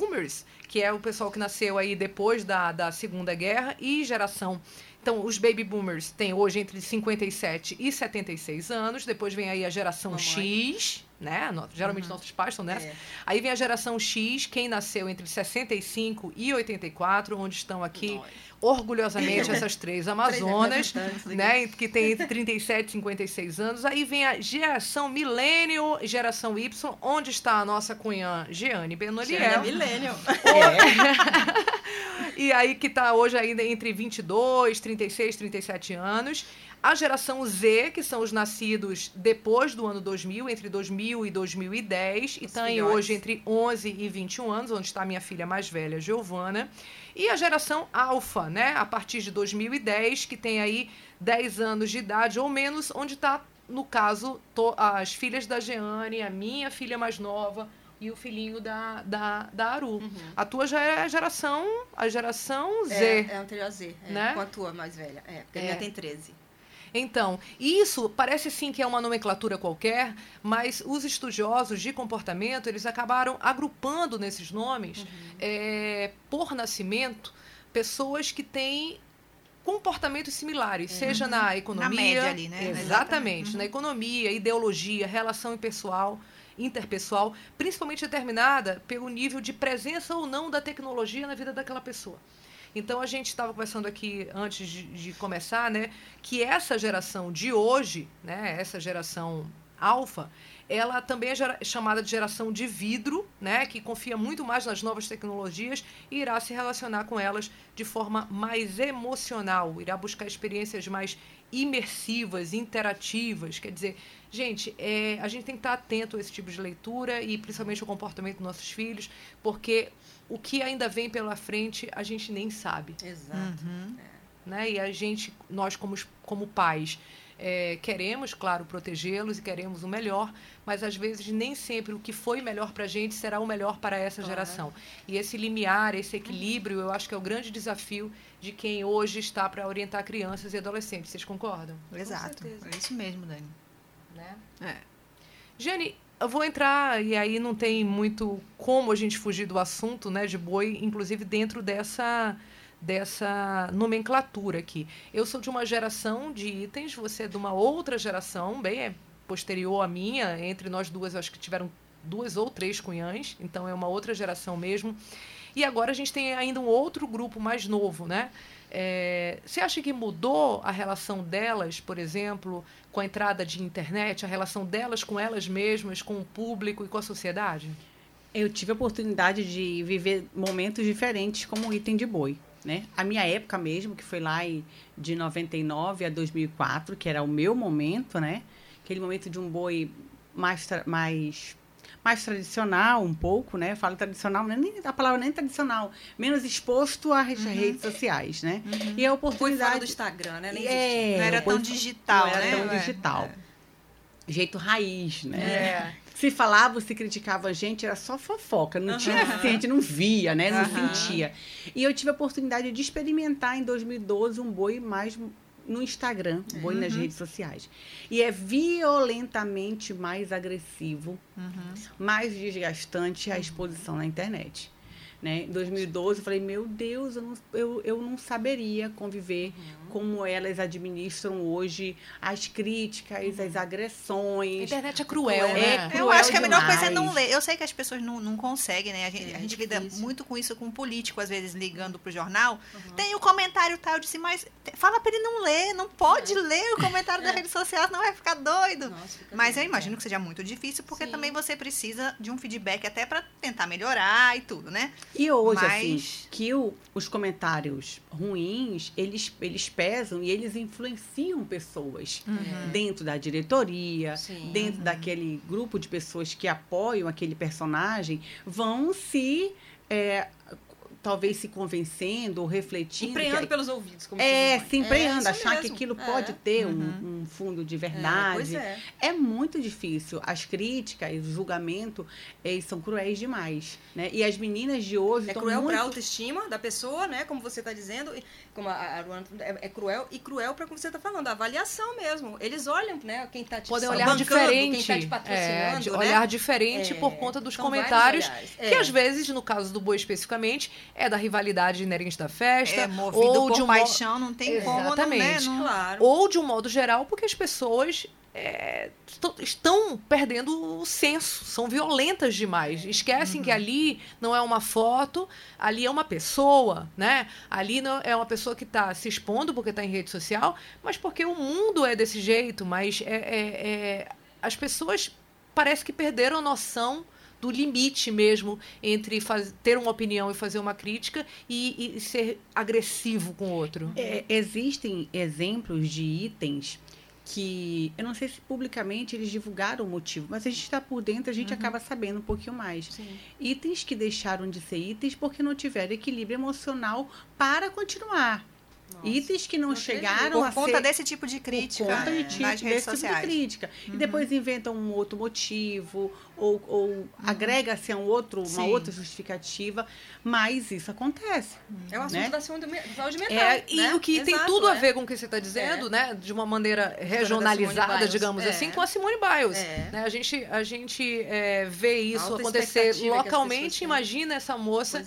Speaker 1: boomers que é o pessoal que nasceu aí depois da, da Segunda Guerra, e geração. Então, os baby boomers têm hoje entre 57 e 76 anos, depois vem aí a geração Mamãe. X, né? Geralmente uhum. nossos pais estão nessa. É. Aí vem a geração X, quem nasceu entre 65 e 84, onde estão aqui Nós. Orgulhosamente essas três Amazonas, né? Que tem entre 37 e 56 anos. Aí vem a geração milênio e geração Y, onde está a nossa cunhã Jeane Benoliel.
Speaker 2: Milênio.
Speaker 1: É. e aí que está hoje ainda entre 22, 36, 37 anos. A geração Z, que são os nascidos depois do ano 2000, entre 2000 e 2010, e tem hoje entre 11 e 21 anos, onde está a minha filha mais velha, Giovana. E a geração Alfa, né, a partir de 2010, que tem aí 10 anos de idade ou menos, onde está, no caso, as filhas da Jeane, a minha filha mais nova, e o filhinho da, da, da Aru. Uhum. A tua já é a geração, a geração Z.
Speaker 2: É, é a anterior Z, é, né? com a tua mais velha. É, porque é. a minha tem 13.
Speaker 1: Então, isso parece sim que é uma nomenclatura qualquer, mas os estudiosos de comportamento, eles acabaram agrupando nesses nomes, uhum. é, por nascimento, pessoas que têm comportamentos similares, uhum. seja na economia... Na
Speaker 4: média ali, né?
Speaker 1: Exatamente. Uhum. Na economia, ideologia, relação impessoal interpessoal, principalmente determinada pelo nível de presença ou não da tecnologia na vida daquela pessoa. Então a gente estava conversando aqui antes de, de, começar, né, que essa geração de hoje, né, essa geração alfa, ela também é chamada de geração de vidro, né, que confia muito mais nas novas tecnologias e irá se relacionar com elas de forma mais emocional, irá buscar experiências mais imersivas, interativas. Quer dizer, gente, é, a gente tem que estar atento a esse tipo de leitura e principalmente o comportamento dos nossos filhos, porque o que ainda vem pela frente a gente nem sabe.
Speaker 2: Exato. Uhum.
Speaker 1: É. Né? E a gente, nós como, como pais, é, queremos, claro, protegê-los e queremos o melhor, mas às vezes nem sempre o que foi melhor para a gente será o melhor para essa claro. geração. E esse limiar, esse equilíbrio, eu acho que é o grande desafio de quem hoje está para orientar crianças e adolescentes. Vocês concordam?
Speaker 4: Exato. É isso mesmo, Dani.
Speaker 1: Né? É. Jenny, eu vou entrar, e aí não tem muito como a gente fugir do assunto né, de boi, inclusive dentro dessa, dessa nomenclatura aqui. Eu sou de uma geração de itens, você é de uma outra geração, bem é posterior à minha, entre nós duas, acho que tiveram duas ou três cunhãs, então é uma outra geração mesmo. E agora a gente tem ainda um outro grupo mais novo, né? É, você acha que mudou a relação delas, por exemplo, com a entrada de internet, a relação delas com elas mesmas, com o público e com a sociedade?
Speaker 3: Eu tive a oportunidade de viver momentos diferentes como item de boi. Né? A minha época mesmo, que foi lá de 99 a 2004, que era o meu momento, né? Aquele momento de um boi mais, mais mais tradicional um pouco, né? Eu falo tradicional, nem a palavra nem tradicional, menos exposto às uhum. redes sociais, né?
Speaker 2: Uhum. E a oportunidade Foi do Instagram, né? Nem é,
Speaker 4: não era tão digital,
Speaker 3: não
Speaker 4: era
Speaker 3: né? tão digital. É. Jeito raiz, né? É. Se falava, se criticava a gente, era só fofoca. Não uhum. tinha assim, a gente não via, né? Não sentia. E eu tive a oportunidade de experimentar em 2012 um boi mais no Instagram, uhum. nas redes sociais. E é violentamente mais agressivo, uhum. mais desgastante a exposição na internet. Né? Em 2012, eu falei, meu Deus, eu não, eu, eu não saberia conviver uhum. como elas administram hoje as críticas, as agressões.
Speaker 1: A internet é cruel, né? É
Speaker 4: cruel eu acho que a melhor coisa é não ler. Eu sei que as pessoas não, não conseguem, né? A gente, é, a gente lida muito com isso com político, às vezes ligando pro jornal. Uhum. Tem o comentário tal, eu disse, mas fala para ele não ler, não pode é. ler o comentário é. da rede social, não vai ficar doido. Nossa, fica mas bem, eu imagino é. que seja muito difícil, porque Sim. também você precisa de um feedback até para tentar melhorar e tudo, né?
Speaker 3: E hoje, assim, Mas... assim, que o, os comentários ruins, eles, eles pesam e eles influenciam pessoas uhum. dentro da diretoria, Sim. dentro uhum. daquele grupo de pessoas que apoiam aquele personagem, vão se é, talvez se convencendo ou refletindo.
Speaker 2: Empreando que, pelos ouvidos, como
Speaker 3: É, se empreando, é, achar mesmo. que aquilo é. pode ter uhum. um, um, fundo de verdade. É, é. é, muito difícil. As críticas, o julgamento, eles são cruéis demais. Né? E as meninas de hoje.
Speaker 2: É cruel muito... para a autoestima da pessoa, né? Como você está dizendo, como a Luana é, é, cruel, e cruel para como você está falando, a avaliação mesmo. Eles olham, né? Quem está te
Speaker 1: Podem olhar diferente. Quem tá te patrocinando. É, né? Olhar diferente por conta dos comentários. Que às vezes, no caso do Boi especificamente, é da rivalidade inerente da festa. É,
Speaker 4: ou de um paixão, não tem Exatamente. como, né? Não,
Speaker 1: claro. Ou de um modo geral, porque as pessoas é, estão perdendo o senso, são violentas demais. Esquecem uhum. que ali não é uma foto, ali é uma pessoa, né? Ali não é uma pessoa que está se expondo porque está em rede social, mas porque o mundo é desse jeito. Mas é, é, é, as pessoas parece que perderam a noção do limite mesmo entre faz, ter uma opinião e fazer uma crítica e, e ser agressivo com o outro.
Speaker 3: É, existem exemplos de itens que eu não sei se publicamente eles divulgaram o motivo, mas a gente está por dentro, a gente uhum. acaba sabendo um pouquinho mais. Sim. Itens que deixaram de ser itens porque não tiveram equilíbrio emocional para continuar. Nossa. Itens que não, não chegaram
Speaker 4: por a conta desse tipo de crítica por conta
Speaker 3: de, tipo, nas redes sociais. Tipo de crítica. Uhum. E depois inventam um outro motivo ou, ou uhum. agrega-se a um outro, uma outra justificativa, mas isso acontece.
Speaker 2: É um assunto
Speaker 3: né?
Speaker 2: da saúde mental.
Speaker 1: É, e né? o que Exato, tem tudo é. a ver com o que você está dizendo, é. né? De uma maneira regionalizada, digamos é. assim, com a Simone Biles. É. Né? A gente, a gente é, vê isso Alta acontecer localmente. Imagina essa moça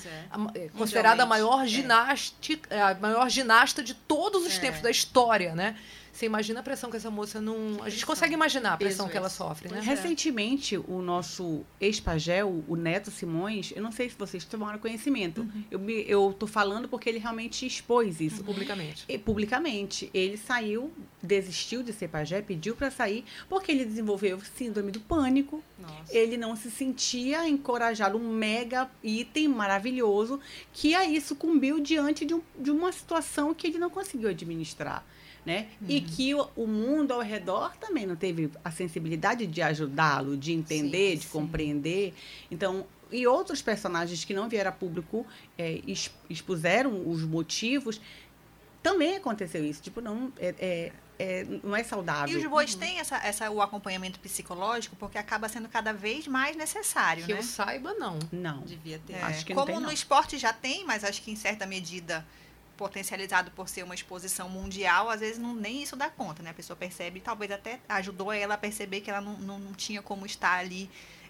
Speaker 1: é. considerada a maior, ginástica, a maior ginasta de todos os tempos da história, né? Você imagina a pressão que essa moça não. A gente consegue imaginar a pressão que ela sofre, né?
Speaker 3: Recentemente, o nosso ex-pagel, o Neto Simões, eu não sei se vocês tomaram conhecimento. Uhum. Eu, eu tô falando porque ele realmente expôs isso.
Speaker 1: Uhum. Publicamente.
Speaker 3: E, publicamente. Ele saiu, desistiu de ser pajé, pediu para sair, porque ele desenvolveu síndrome do pânico. Nossa. Ele não se sentia encorajado, um mega item maravilhoso, que aí sucumbiu diante de, um, de uma situação que ele não conseguiu administrar né? Uhum. E que o, o, mundo ao redor também não teve a sensibilidade de ajudá-lo, de entender, sim, de sim. compreender. Então, e outros personagens que não vieram a público é, expuseram os motivos. Também aconteceu isso. Tipo, não. É, é, é, não é saudável.
Speaker 4: E os bois uhum. têm essa, essa, o acompanhamento psicológico porque acaba sendo cada vez mais necessário,
Speaker 1: que
Speaker 4: né?
Speaker 1: eu saiba, não.
Speaker 3: Não.
Speaker 1: Devia ter.
Speaker 4: É, acho que Como tem, no esporte já tem, mas acho que em certa medida potencializado por ser uma exposição mundial, às vezes não, nem isso dá conta, né? A pessoa percebe, talvez até ajudou ela a perceber que ela não, não, não tinha como estar ali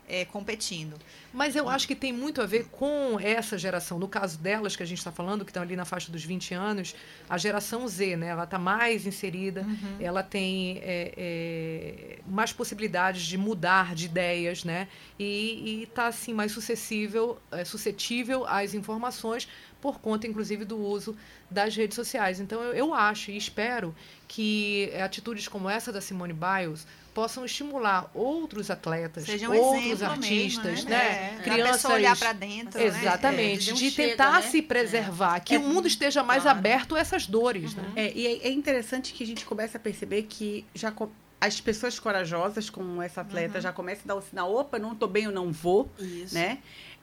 Speaker 4: é, competindo.
Speaker 1: Mas eu acho que tem muito a ver com essa geração. No caso delas, que a gente está falando, que estão ali na faixa dos 20 anos, a geração Z, né? Ela está mais inserida, uhum. ela tem é, é, mais possibilidades de mudar de ideias, né? E está, assim, mais suscetível, suscetível às informações por conta, inclusive, do uso das redes sociais. Então, eu, eu acho e espero que atitudes como essa da Simone Biles possam estimular outros atletas, um outros artistas, mesmo, né? né?
Speaker 4: É. Crianças olhar para dentro,
Speaker 1: exatamente, né? de, tentar chega, se preservar, é. que é. o mundo esteja mais claro. aberto a essas dores, uhum. né?
Speaker 3: É, e é, é interessante que a gente comece a perceber que já as pessoas corajosas, como essa atleta, uhum. já começam a dar o sinal, opa, não estou bem, eu não vou, Isso. né?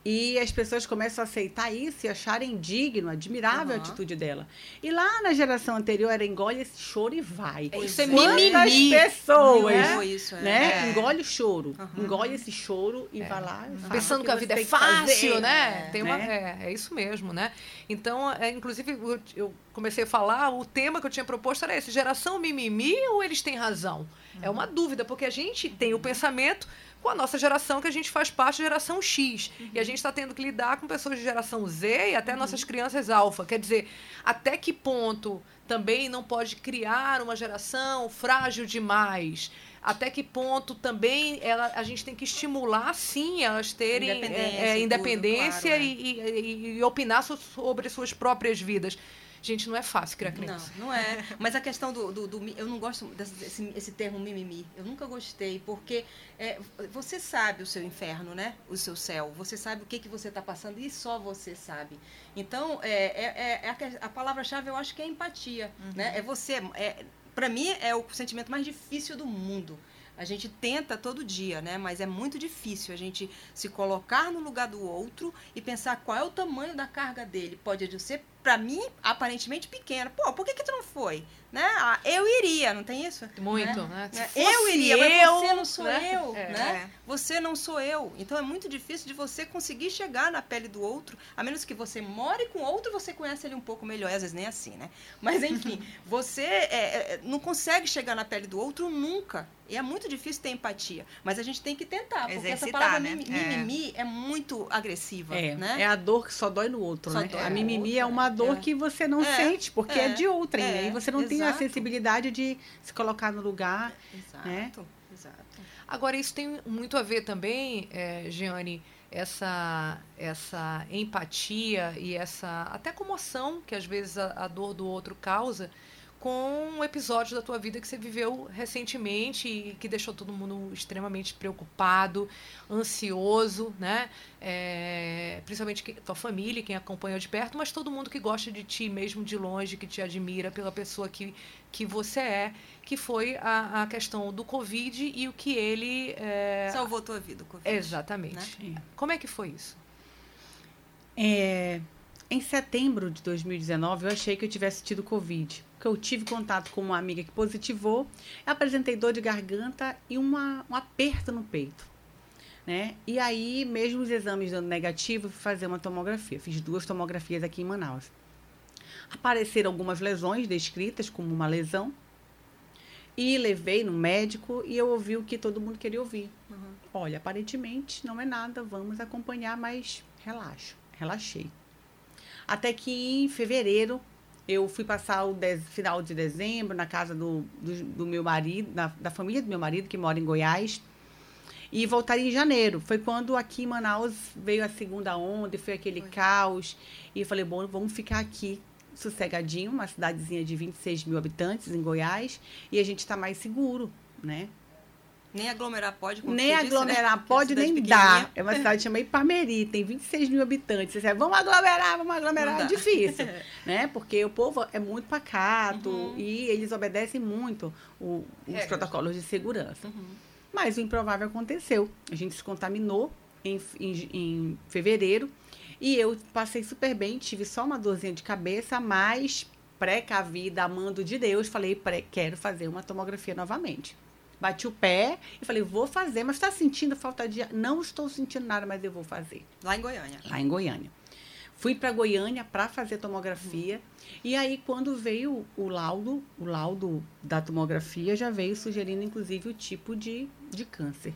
Speaker 3: E as pessoas começam a aceitar isso e acharem digno, admirável uhum. a atitude dela. E lá na geração anterior era engole esse choro e vai.
Speaker 1: É, isso é mimimi.
Speaker 3: pessoas, é isso, é. né? É. Engole o choro. Uhum. Engole esse choro e é. vai lá.
Speaker 1: E Pensando que, que a vida é fácil, né? Tem uma, né? é, é isso mesmo, né? Então, é, inclusive, eu, eu comecei a falar, o tema que eu tinha proposto era esse, geração mimimi ou eles têm razão? Uhum. É uma dúvida, porque a gente tem o pensamento com a nossa geração, que a gente faz parte da geração X. Uhum. E a gente está tendo que lidar com pessoas de geração Z e até uhum. nossas crianças alfa. Quer dizer, até que ponto também não pode criar uma geração frágil demais? Até que ponto também ela, a gente tem que estimular, sim, elas terem independência, é, é, independência tudo, claro, e, é. e, e, e opinar sobre suas próprias vidas. Gente, não é fácil criar criança.
Speaker 2: Não, não é. Mas a questão do. do, do eu não gosto desse esse termo mimimi. Eu nunca gostei, porque é, você sabe o seu inferno, né? O seu céu. Você sabe o que, que você está passando e só você sabe. Então, é, é, é a, a palavra-chave eu acho que é empatia. Uhum. Né? É você. É, para mim, é o sentimento mais difícil do mundo. A gente tenta todo dia, né? Mas é muito difícil a gente se colocar no lugar do outro e pensar qual é o tamanho da carga dele. Pode ser para mim, aparentemente pequena. Pô, por que, que tu não foi? Né? Ah, eu iria, não tem isso?
Speaker 1: Muito, né?
Speaker 2: né? Eu iria, mas eu, você não sou né? eu, é. né? Você não sou eu. Então é muito difícil de você conseguir chegar na pele do outro, a menos que você more com outro, você conhece ele um pouco melhor, às vezes nem assim, né? Mas enfim, você é, é, não consegue chegar na pele do outro nunca. E é muito difícil ter empatia. Mas a gente tem que tentar, porque Exercitar, essa palavra né? mimimi é. é. muito agressiva.
Speaker 3: É,
Speaker 2: né?
Speaker 3: é a dor que só dói no outro, só né? A mimimi é uma dor é. que você não é. sente, porque é, de outrem. É. E você não Exato. tem a sensibilidade de se colocar no lugar. Exato. Né?
Speaker 1: Exato. Agora, isso tem muito a ver também, é, Giane, essa, essa empatia e essa até comoção que às vezes a, a dor do outro causa com um episódio da tua vida que você viveu recentemente e que deixou todo mundo extremamente preocupado, ansioso, né? É, principalmente que, tua família, quem acompanhou de perto, mas todo mundo que gosta de ti, mesmo de longe, que te admira pela pessoa que, que você é, que foi a, a questão do Covid e o que ele. É...
Speaker 2: Salvou tua vida, o Covid.
Speaker 1: Exatamente. Né? Como é que foi isso?
Speaker 3: É, em setembro de 2019, eu achei que eu tivesse tido Covid. Porque eu tive contato com uma amiga que positivou, apresentei dor de garganta e uma, um aperto no peito. Né? E aí, mesmo os exames dando negativo, fui fazer uma tomografia. Fiz duas tomografias aqui em Manaus. Apareceram algumas lesões descritas como uma lesão. E levei no médico e eu ouvi o que todo mundo queria ouvir. Uhum. Olha, aparentemente não é nada, vamos acompanhar, mas relaxo. Relaxei. Até que em fevereiro eu fui passar o dez, final de dezembro na casa do, do, do meu marido, na, da família do meu marido, que mora em Goiás, e voltaria em janeiro. Foi quando aqui em Manaus veio a segunda onda e foi aquele foi. caos. E eu falei, bom, vamos ficar aqui sossegadinho, uma cidadezinha de 26 mil habitantes em Goiás, e a gente está mais seguro, né?
Speaker 2: Nem aglomerar pode,
Speaker 3: como Nem aglomerar disse, né? pode, é nem dá. É uma cidade chamada Iparmeri, tem 26 mil habitantes. Você sabe, vamos aglomerar, vamos aglomerar. É difícil, né? Porque o povo é muito pacato uhum. e eles obedecem muito o, os protocolos de segurança. Uhum. Mas o improvável aconteceu. A gente se contaminou em, em, em fevereiro e eu passei super bem, tive só uma dorzinha de cabeça, mas precavida, amando de Deus, falei, quero fazer uma tomografia novamente. Bati o pé e falei, vou fazer, mas está sentindo falta de? Não estou sentindo nada, mas eu vou fazer.
Speaker 2: Lá em Goiânia.
Speaker 3: Lá em Goiânia. Fui para Goiânia para fazer tomografia. Uhum. E aí, quando veio o laudo, o laudo da tomografia já veio sugerindo, inclusive, o tipo de, de câncer.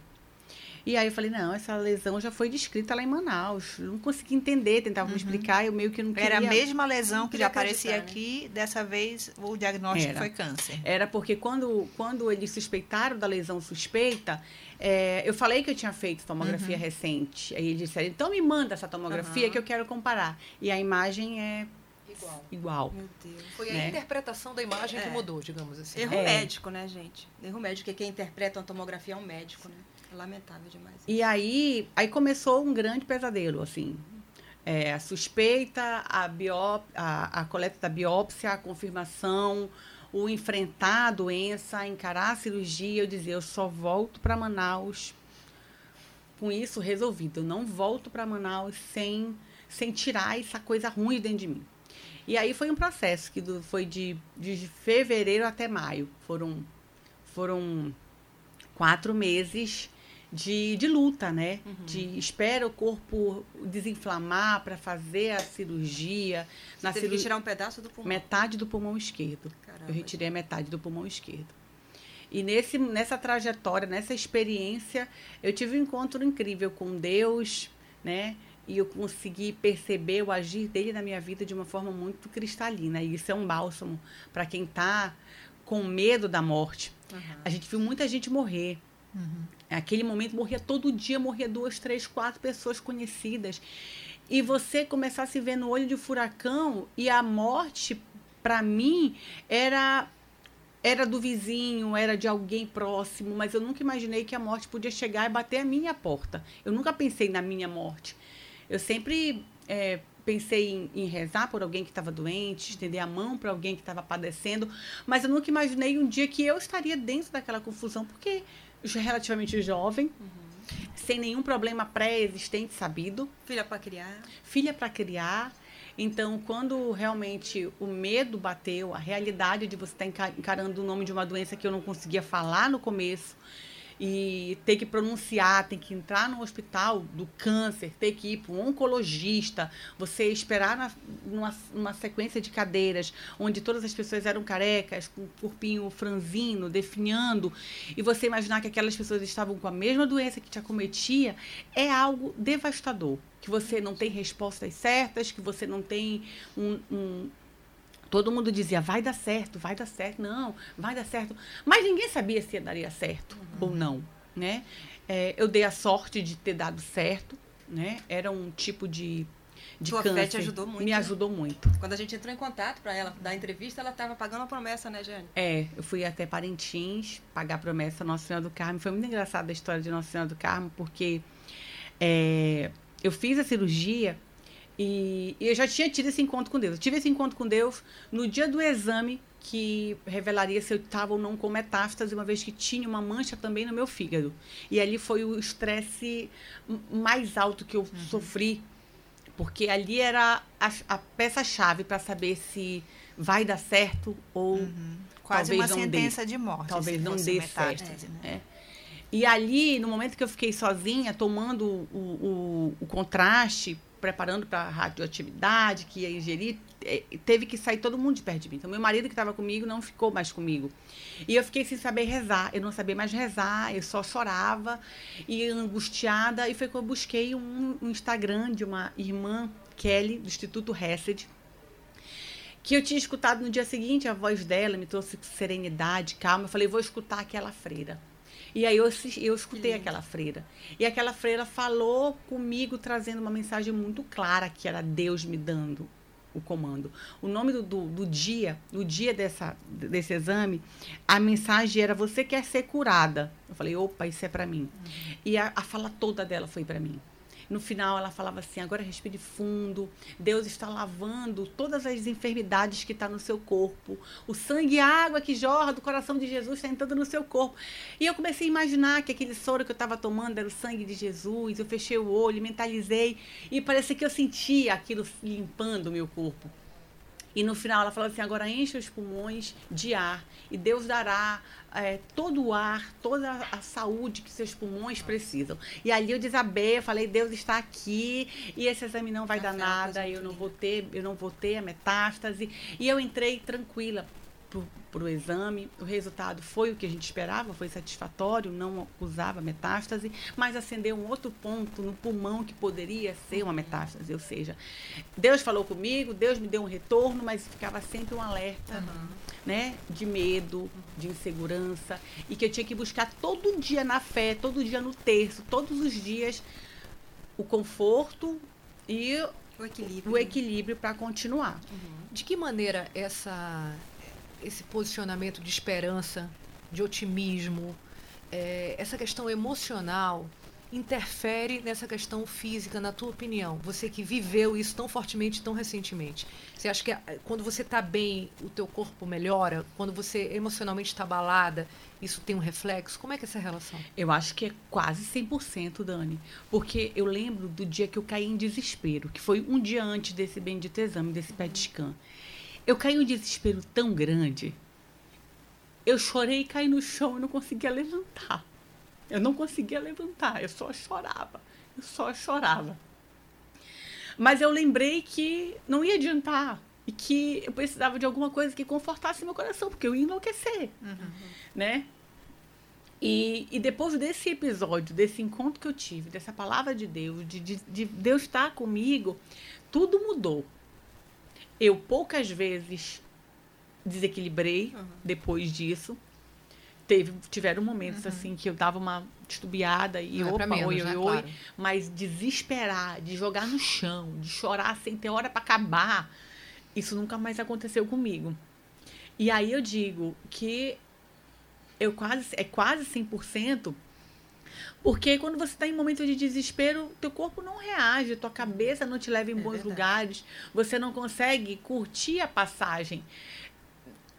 Speaker 3: E aí eu falei, não, essa lesão já foi descrita lá em Manaus. Eu não consegui entender, tentava uhum. me explicar, eu meio que não queria...
Speaker 4: Era a mesma lesão que já aparecia né? aqui, dessa vez o diagnóstico Era. foi câncer.
Speaker 3: Era porque quando, quando eles suspeitaram da lesão suspeita, é, eu falei que eu tinha feito tomografia uhum. recente. Aí eles disseram, então me manda essa tomografia uhum. que eu quero comparar. E a imagem é igual. igual.
Speaker 1: Meu Deus. Foi né? a interpretação da imagem é. que mudou, digamos assim.
Speaker 2: Erro é. médico, né, gente? Erro médico, porque quem interpreta uma tomografia é um médico, né? Lamentável demais.
Speaker 3: E aí, aí começou um grande pesadelo, assim. É, a suspeita, a, biop, a, a coleta da biópsia, a confirmação, o enfrentar a doença, encarar a cirurgia, eu dizer, eu só volto para Manaus com isso resolvido. Eu não volto para Manaus sem, sem tirar essa coisa ruim dentro de mim. E aí foi um processo que do, foi de, de fevereiro até maio. Foram, foram quatro meses de, de luta, né? Uhum. De espera o corpo desinflamar para fazer a cirurgia.
Speaker 2: Você na teve que tirar um pedaço do pulmão?
Speaker 3: Metade do pulmão esquerdo. Caramba. Eu retirei a metade do pulmão esquerdo. E nesse, nessa trajetória, nessa experiência, eu tive um encontro incrível com Deus, né? E eu consegui perceber o agir dele na minha vida de uma forma muito cristalina. E isso é um bálsamo para quem está com medo da morte. Uhum. A gente viu muita gente morrer. Uhum. Aquele momento morria todo dia, morria duas, três, quatro pessoas conhecidas. E você começar a se ver no olho de furacão e a morte, para mim, era era do vizinho, era de alguém próximo, mas eu nunca imaginei que a morte podia chegar e bater a minha porta. Eu nunca pensei na minha morte. Eu sempre é, pensei em, em, rezar por alguém que estava doente, estender a mão para alguém que estava padecendo, mas eu nunca imaginei um dia que eu estaria dentro daquela confusão, porque relativamente jovem, uhum. sem nenhum problema pré-existente sabido.
Speaker 2: Filha para criar.
Speaker 3: Filha para criar. Então, quando realmente o medo bateu, a realidade de você estar tá encarando o nome de uma doença que eu não conseguia falar no começo, e ter que pronunciar, tem que entrar no hospital do câncer, ter que ir para um oncologista, você esperar na, numa, numa sequência de cadeiras onde todas as pessoas eram carecas, com o corpinho franzino, definhando, e você imaginar que aquelas pessoas estavam com a mesma doença que te acometia, é algo devastador. Que você não tem respostas certas, que você não tem um, um Todo mundo dizia, vai dar certo, vai dar certo, não, vai dar certo. Mas ninguém sabia se daria certo uhum. ou não, né? É, eu dei a sorte de ter dado certo, né? Era um tipo de, de
Speaker 2: Tua
Speaker 3: câncer.
Speaker 2: fé te ajudou muito.
Speaker 3: Me
Speaker 2: né?
Speaker 3: ajudou muito.
Speaker 2: Quando a gente entrou em contato para ela dar entrevista, ela estava pagando a promessa, né, Jane?
Speaker 3: É, eu fui até Parintins pagar a promessa Nossa Senhora do Carmo. Foi muito engraçada a história de Nossa Senhora do Carmo, porque é, eu fiz a cirurgia e, e eu já tinha tido esse encontro com Deus. Eu tive esse encontro com Deus no dia do exame que revelaria se eu estava ou não com metástase, uma vez que tinha uma mancha também no meu fígado. E ali foi o estresse mais alto que eu sofri, porque ali era a, a peça-chave para saber se vai dar certo ou
Speaker 4: Quase
Speaker 3: Talvez
Speaker 4: uma
Speaker 3: não dê.
Speaker 4: sentença de morte.
Speaker 3: Talvez não dê
Speaker 4: metástase,
Speaker 3: certo.
Speaker 4: né?
Speaker 3: É. E ali, no momento que eu fiquei sozinha, tomando o, o, o contraste, preparando para radioatividade que ia ingerir, eh, teve que sair todo mundo de perto de mim. Então, meu marido que estava comigo não ficou mais comigo. E eu fiquei sem saber rezar. Eu não sabia mais rezar, eu só chorava e angustiada. E foi quando eu busquei um, um Instagram de uma irmã, Kelly, do Instituto Hesed, que eu tinha escutado no dia seguinte, a voz dela me trouxe serenidade, calma. Eu falei, vou escutar aquela freira. E aí eu, eu escutei aquela freira. E aquela freira falou comigo, trazendo uma mensagem muito clara, que era Deus me dando o comando. O nome do, do, do dia, do dia dessa, desse exame, a mensagem era você quer ser curada. Eu falei, opa, isso é para mim. E a, a fala toda dela foi para mim. No final, ela falava assim: agora respire fundo. Deus está lavando todas as enfermidades que estão no seu corpo. O sangue e água que jorra do coração de Jesus está entrando no seu corpo. E eu comecei a imaginar que aquele soro que eu estava tomando era o sangue de Jesus. Eu fechei o olho, mentalizei. E parecia que eu sentia aquilo limpando o meu corpo. E no final ela falou assim: agora enche os pulmões de ar e Deus dará é, todo o ar, toda a saúde que seus pulmões precisam. E ali eu desabei, eu falei: Deus está aqui e esse exame não vai
Speaker 2: A
Speaker 3: dar nada,
Speaker 2: muito
Speaker 3: eu não vou ter, eu não vou ter a metástase. E eu entrei tranquila para o exame. O resultado foi o que a gente esperava, foi satisfatório, não usava metástase, mas acendeu um outro ponto no pulmão que poderia ser uma metástase. Ou seja, Deus falou comigo, Deus me deu um retorno, mas ficava sempre um alerta né, de medo, de insegurança, e que eu tinha que buscar todo dia na fé, todo dia no terço, todos os dias o conforto e
Speaker 2: O equilíbrio.
Speaker 3: o equilíbrio para continuar.
Speaker 1: De que maneira essa, esse posicionamento de esperança, de otimismo, eh, essa questão emocional interfere nessa questão física, na tua opinião? Você que viveu isso tão fortemente, tão recentemente. Você acha que eh, quando você está bem, o teu corpo melhora? Quando você emocionalmente está abalada, isso tem um reflexo? Como é que é essa relação?
Speaker 3: Eu acho que é quase 100%, Dani. Porque eu lembro do dia que eu caí em desespero, que foi um dia antes desse bendito exame, desse PET scan. Eu caí em um desespero tão grande. Eu chorei e caí no chão e não conseguia levantar. Eu não conseguia levantar, eu só chorava. Eu só chorava. Mas eu lembrei que não ia adiantar. E que eu precisava de alguma coisa que confortasse meu coração, porque eu ia enlouquecer. Né? E, e depois desse episódio, desse encontro que eu tive, dessa palavra de Deus, de, de, de Deus estar comigo, tudo mudou. Eu poucas vezes desequilibrei
Speaker 2: Uhum.
Speaker 3: depois disso. Teve, tiveram momentos assim que eu dava uma titubeada e
Speaker 1: Não é
Speaker 3: opa,
Speaker 1: pra menos,
Speaker 3: oi,
Speaker 1: né?
Speaker 3: oi, oi.
Speaker 1: Claro.
Speaker 3: Mas desesperar, de jogar no chão, de chorar sem ter hora para acabar, isso nunca mais aconteceu comigo. E aí eu digo que eu quase é quase 100%, porque quando você está em momento de desespero, teu corpo não reage, tua cabeça não te leva em
Speaker 2: É
Speaker 3: bons
Speaker 2: verdade.
Speaker 3: lugares, você não consegue curtir a passagem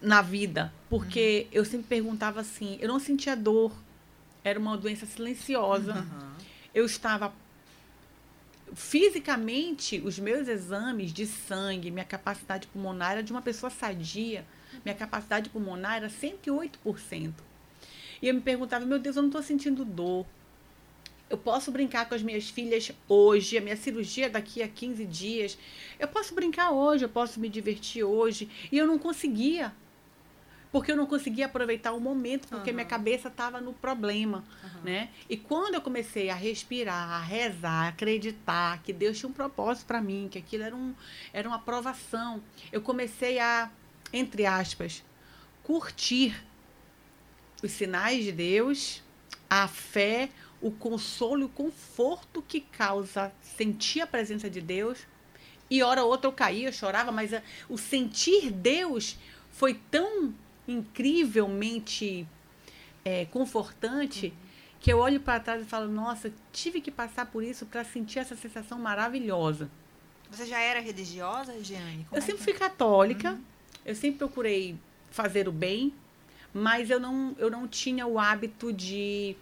Speaker 3: na vida, porque eu sempre perguntava assim, eu não sentia dor, era uma doença silenciosa.
Speaker 2: Aham.
Speaker 3: Eu estava fisicamente, os meus exames de sangue, minha capacidade pulmonar era de uma pessoa sadia. Minha capacidade pulmonar era 108%. E eu me perguntava, meu Deus, eu não estou sentindo dor. Eu posso brincar com as minhas filhas hoje, a minha cirurgia é daqui a 15 dias. Eu posso brincar hoje, eu posso me divertir hoje. E eu não conseguia. Porque eu não conseguia aproveitar o momento, porque
Speaker 2: Aham.
Speaker 3: minha cabeça estava no problema, né? E quando eu comecei a respirar, a rezar, a acreditar que Deus tinha um propósito para mim, que aquilo era, um, era uma aprovação, eu comecei a, entre aspas, curtir os sinais de Deus, a fé, o consolo e o conforto que causa sentir a presença de Deus. E hora ou outra eu caía, eu chorava, mas a, o sentir Deus foi tão incrivelmente é, confortante uhum. que eu olho para trás e falo: nossa, tive que passar por isso para sentir essa sensação maravilhosa.
Speaker 4: Você já era religiosa, Giane?
Speaker 3: eu é sempre fui católica, uhum. eu sempre procurei fazer o bem, mas eu não, eu não tinha o hábito de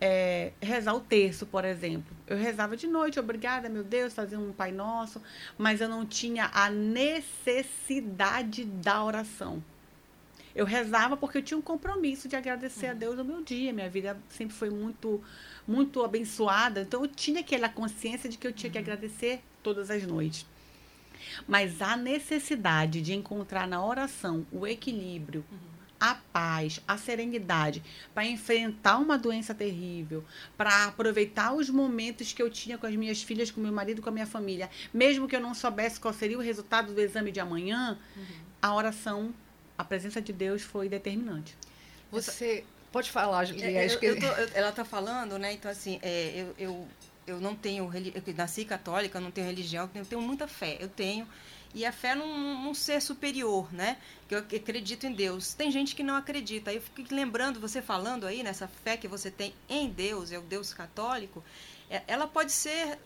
Speaker 3: é, rezar o terço, por exemplo. Eu rezava de noite, obrigada, meu Deus, fazia um Pai Nosso, mas eu não tinha a necessidade da oração. Eu rezava porque eu tinha um compromisso de agradecer uhum. a Deus no meu dia. Minha vida sempre foi muito, muito abençoada. Então eu tinha aquela consciência de que eu tinha uhum. que agradecer todas as noites. Mas a necessidade de encontrar na oração o equilíbrio, uhum a paz, a serenidade para enfrentar uma doença terrível, para aproveitar os momentos que eu tinha com as minhas filhas, com meu marido, com a minha família, mesmo que eu não soubesse qual seria o resultado do exame de amanhã, uhum. a oração, a presença de Deus foi determinante.
Speaker 1: Você pode falar, Julia?
Speaker 2: É, eu, eu tô, eu, ela está falando, né? Então assim, é, eu, eu eu não tenho eu nasci católica, não tenho religião, eu tenho muita fé. Eu tenho e a fé num, num, ser superior, né? Que eu acredito em Deus. Tem gente que não acredita. Aí eu fico lembrando, você falando aí, nessa fé que você tem em Deus, é o Deus católico, é, ela pode ser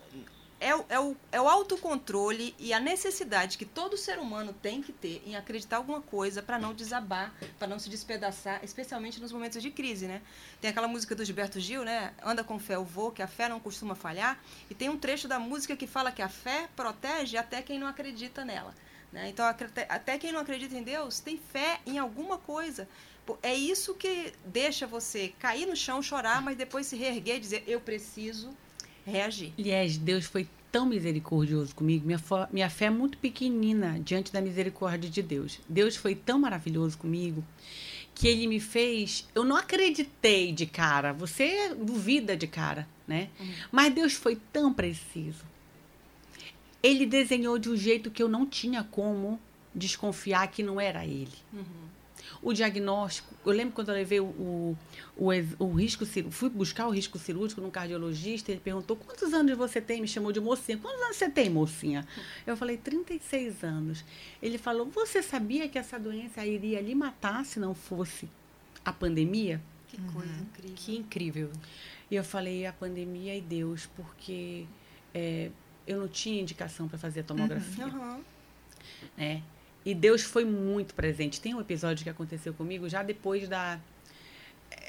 Speaker 2: é, o, é, o, é o autocontrole e a necessidade que todo ser humano tem que ter em acreditar alguma coisa para não desabar, para não se despedaçar, especialmente nos momentos de crise, né? Tem aquela música do Gilberto Gil, né? Anda com fé, eu vou, que a fé não costuma falhar. E tem um trecho da música que fala que a fé protege até quem não acredita nela. Né? Então, até quem não acredita em Deus tem fé em alguma coisa. É isso que deixa você cair no chão, chorar, mas depois se reerguer e dizer: Eu preciso reagir.
Speaker 3: Aliás, Deus foi tão misericordioso comigo. Minha, minha fé é muito pequenina diante da misericórdia de Deus. Deus foi tão maravilhoso comigo que ele me fez. Eu não acreditei de cara. Você duvida de cara, né? Uhum. Mas Deus foi tão preciso. Ele desenhou de um jeito que eu não tinha como desconfiar que não era ele. Uhum o diagnóstico. Eu lembro quando eu levei o, o, o, o risco fui buscar o risco cirúrgico num cardiologista, ele perguntou quantos anos você tem? Me chamou de mocinha. Quantos anos você tem, mocinha? Eu falei, 36 anos. Ele falou, você sabia que essa doença iria lhe matar se não fosse a pandemia?
Speaker 1: Que coisa uhum. incrível. Que incrível.
Speaker 3: E eu falei, a pandemia e Deus, porque é, eu não tinha indicação para fazer a tomografia. Uhum. É, e Deus foi muito presente. Tem um episódio que aconteceu comigo já depois da.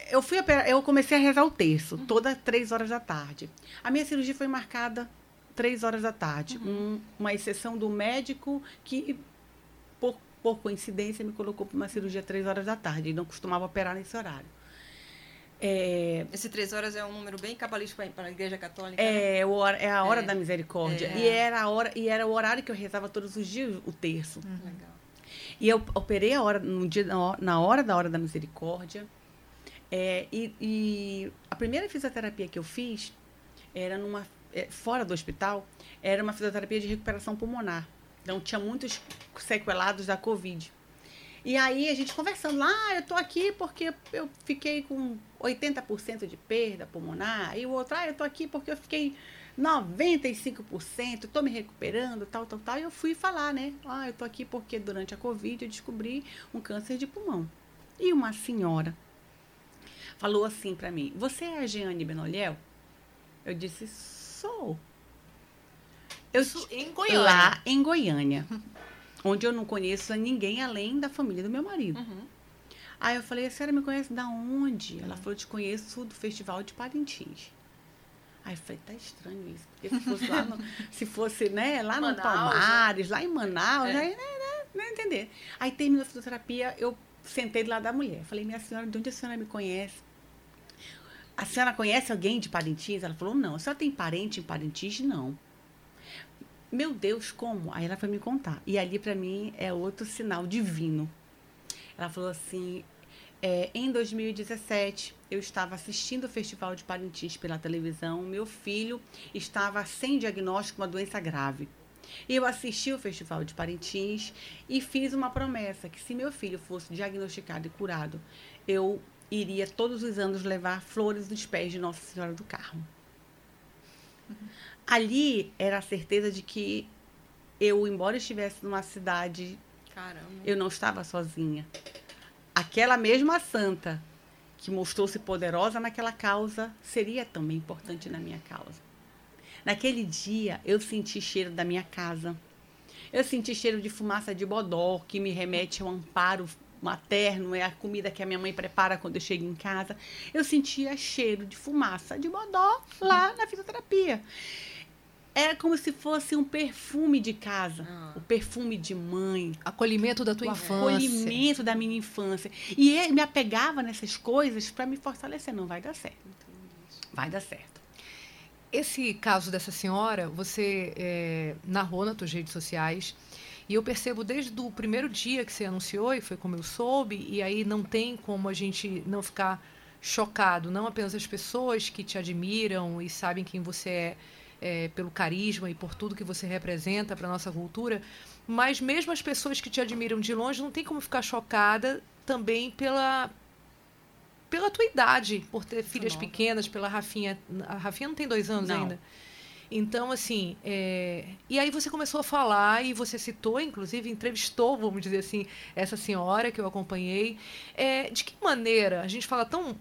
Speaker 3: Eu fui eu comecei a rezar o terço, uhum. toda três horas da tarde. A minha cirurgia foi marcada três horas da tarde. Uhum. Um, uma exceção do médico que, por, por coincidência, me colocou para uma cirurgia três horas da tarde. E não costumava operar nesse horário.
Speaker 2: É, Esse três horas é um número bem cabalístico para a Igreja Católica.
Speaker 3: É, né? é a hora é. da misericórdia. É. E, era a hora, e era o horário que eu rezava todos os dias o terço. Uhum. Legal. E eu operei a hora, no dia, na hora da hora da misericórdia. É, e, e, a primeira fisioterapia que eu fiz era numa é, fora do hospital, era uma fisioterapia de recuperação pulmonar. Então tinha muitos sequelados da Covid. E aí a gente conversando lá, ah, eu tô aqui porque eu fiquei com 80% de perda pulmonar, e o outro, ah, eu tô aqui porque eu fiquei 95%, tô me recuperando, tal, tal, tal. E eu fui falar, né? Ah, eu tô aqui porque durante a Covid eu descobri um câncer de pulmão. E uma senhora falou assim para mim: Você é a Jeane Benoliel? Eu disse: Sou. Eu sou em Goiânia. Lá em Goiânia. onde eu não conheço ninguém além da família do meu marido. Uhum. Aí eu falei, a senhora me conhece da onde? Ela falou, te conheço do Festival de Parintins. Aí eu falei, tá estranho isso. Porque se fosse lá, no, se fosse, né, lá Manaus, no Palmares, lá em Manaus, é. né, né, não entender. Aí terminou a fisioterapia, eu sentei do lado da mulher. Falei, minha senhora, de onde a senhora me conhece? A senhora conhece alguém de Parintins? Ela falou, não. A senhora tem parente em Parintins? Não. Meu Deus, como? Aí ela foi me contar. E ali, para mim, é outro sinal divino. Ela falou assim: é, em 2017, eu estava assistindo o Festival de Parintins pela televisão. Meu filho estava sem diagnóstico, uma doença grave. Eu assisti o Festival de Parintins e fiz uma promessa que se meu filho fosse diagnosticado e curado, eu iria todos os anos levar flores nos pés de Nossa Senhora do Carmo. Uhum ali era a certeza de que eu, embora estivesse numa cidade, Caramba. eu não estava sozinha. Aquela mesma santa que mostrou-se poderosa naquela causa seria também importante na minha causa. Naquele dia, eu senti cheiro da minha casa. Eu senti cheiro de fumaça de bodó, que me remete ao amparo materno, é a comida que a minha mãe prepara quando eu chego em casa. Eu sentia cheiro de fumaça de bodó lá na fisioterapia. Era como se fosse um perfume de casa, ah. o perfume de mãe.
Speaker 1: Acolhimento da tua
Speaker 3: o
Speaker 1: infância.
Speaker 3: Acolhimento da minha infância. E ele me apegava nessas coisas para me fortalecer. Não vai dar certo. Vai dar certo.
Speaker 1: Esse caso dessa senhora, você é, narrou nas suas redes sociais. E eu percebo desde o primeiro dia que você anunciou, e foi como eu soube, e aí não tem como a gente não ficar chocado. Não apenas as pessoas que te admiram e sabem quem você é, é pelo carisma e por tudo que você representa para nossa cultura, mas mesmo as pessoas que te admiram de longe não tem como ficar chocada também pela pela tua idade, por ter filhas pequenas, pela Rafinha. A Rafinha não tem dois anos não. ainda. Então, assim, é... e aí você começou a falar e você citou, inclusive, entrevistou, vamos dizer assim, essa senhora que eu acompanhei. É, de que maneira a gente fala tão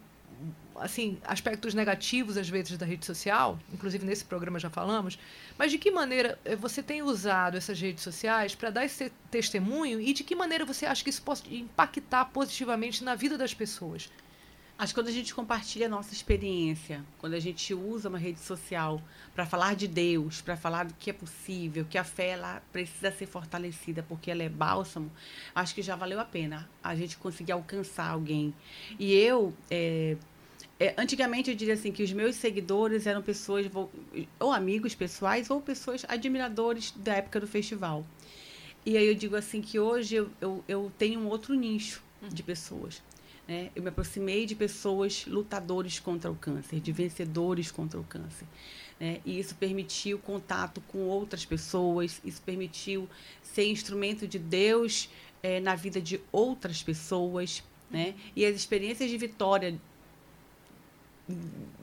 Speaker 1: assim aspectos negativos às vezes da rede social, inclusive nesse programa já falamos, mas de que maneira é, você tem usado essas redes sociais para dar esse testemunho e de que maneira você acha que isso pode impactar positivamente na vida das pessoas?
Speaker 3: Acho que quando a gente compartilha a nossa experiência, quando a gente usa uma rede social para falar de Deus, para falar do que é possível, que a fé ela precisa ser fortalecida porque ela é bálsamo, acho que já valeu a pena a gente conseguir alcançar alguém. E eu, é, é, antigamente eu diria assim que os meus seguidores eram pessoas ou amigos pessoais ou pessoas admiradores da época do festival. E aí eu digo assim que hoje eu, eu, eu tenho um outro nicho de pessoas né? Eu me aproximei de pessoas lutadores contra o câncer, de vencedores contra o câncer. Né? E isso permitiu contato com outras pessoas, isso permitiu ser instrumento de Deus é, na vida de outras pessoas. Né? E as experiências de vitória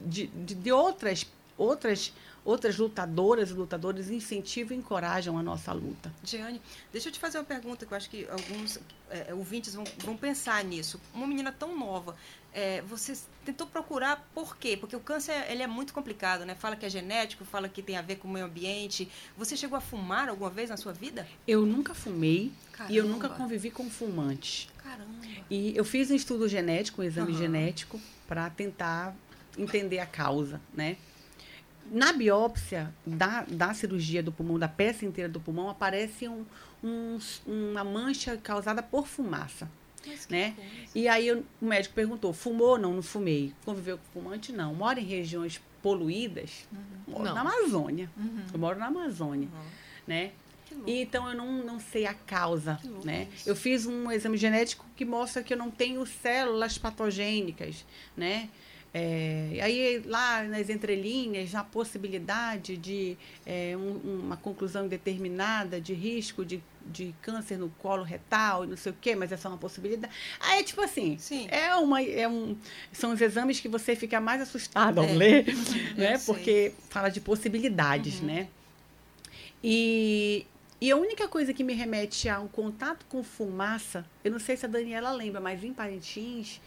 Speaker 3: de, de, de outras, outras outras lutadoras e lutadores incentivam e encorajam a nossa luta.
Speaker 2: Jeane, deixa eu te fazer uma pergunta que eu acho que alguns é, ouvintes vão, vão pensar nisso. Uma menina tão nova, é, você tentou procurar por quê? Porque o câncer ele é muito complicado, né? Fala que é genético, fala que tem a ver com o meio ambiente. Você chegou a fumar alguma vez na sua vida?
Speaker 3: Eu nunca fumei Caramba. e eu nunca convivi com fumantes. Caramba. E eu fiz um estudo genético, um exame uhum. genético, para tentar entender a causa, né? na biópsia da, da cirurgia do pulmão, da peça inteira do pulmão, aparece um, um, uma mancha causada por fumaça. Né? E aí o médico perguntou: fumou? Não, não fumei. Conviveu com fumante? Não. Mora em regiões poluídas? Uhum. Moro não. na Amazônia. Uhum. Eu moro na Amazônia. Uhum. Né? então eu não, não sei a causa, né? Eu fiz um exame genético que mostra que eu não tenho células patogênicas, né? É, aí, lá nas entrelinhas, a possibilidade de é, um, uma conclusão determinada de risco de, de câncer no colo retal, não sei o quê, mas é só uma possibilidade. Aí, tipo assim, Sim. É uma, é um, são os exames que você fica mais assustado ao é. ler, né? Porque fala de possibilidades, uhum. né? E, e a única coisa que me remete a um contato com fumaça, eu não sei se a Daniela lembra, mas em Parintins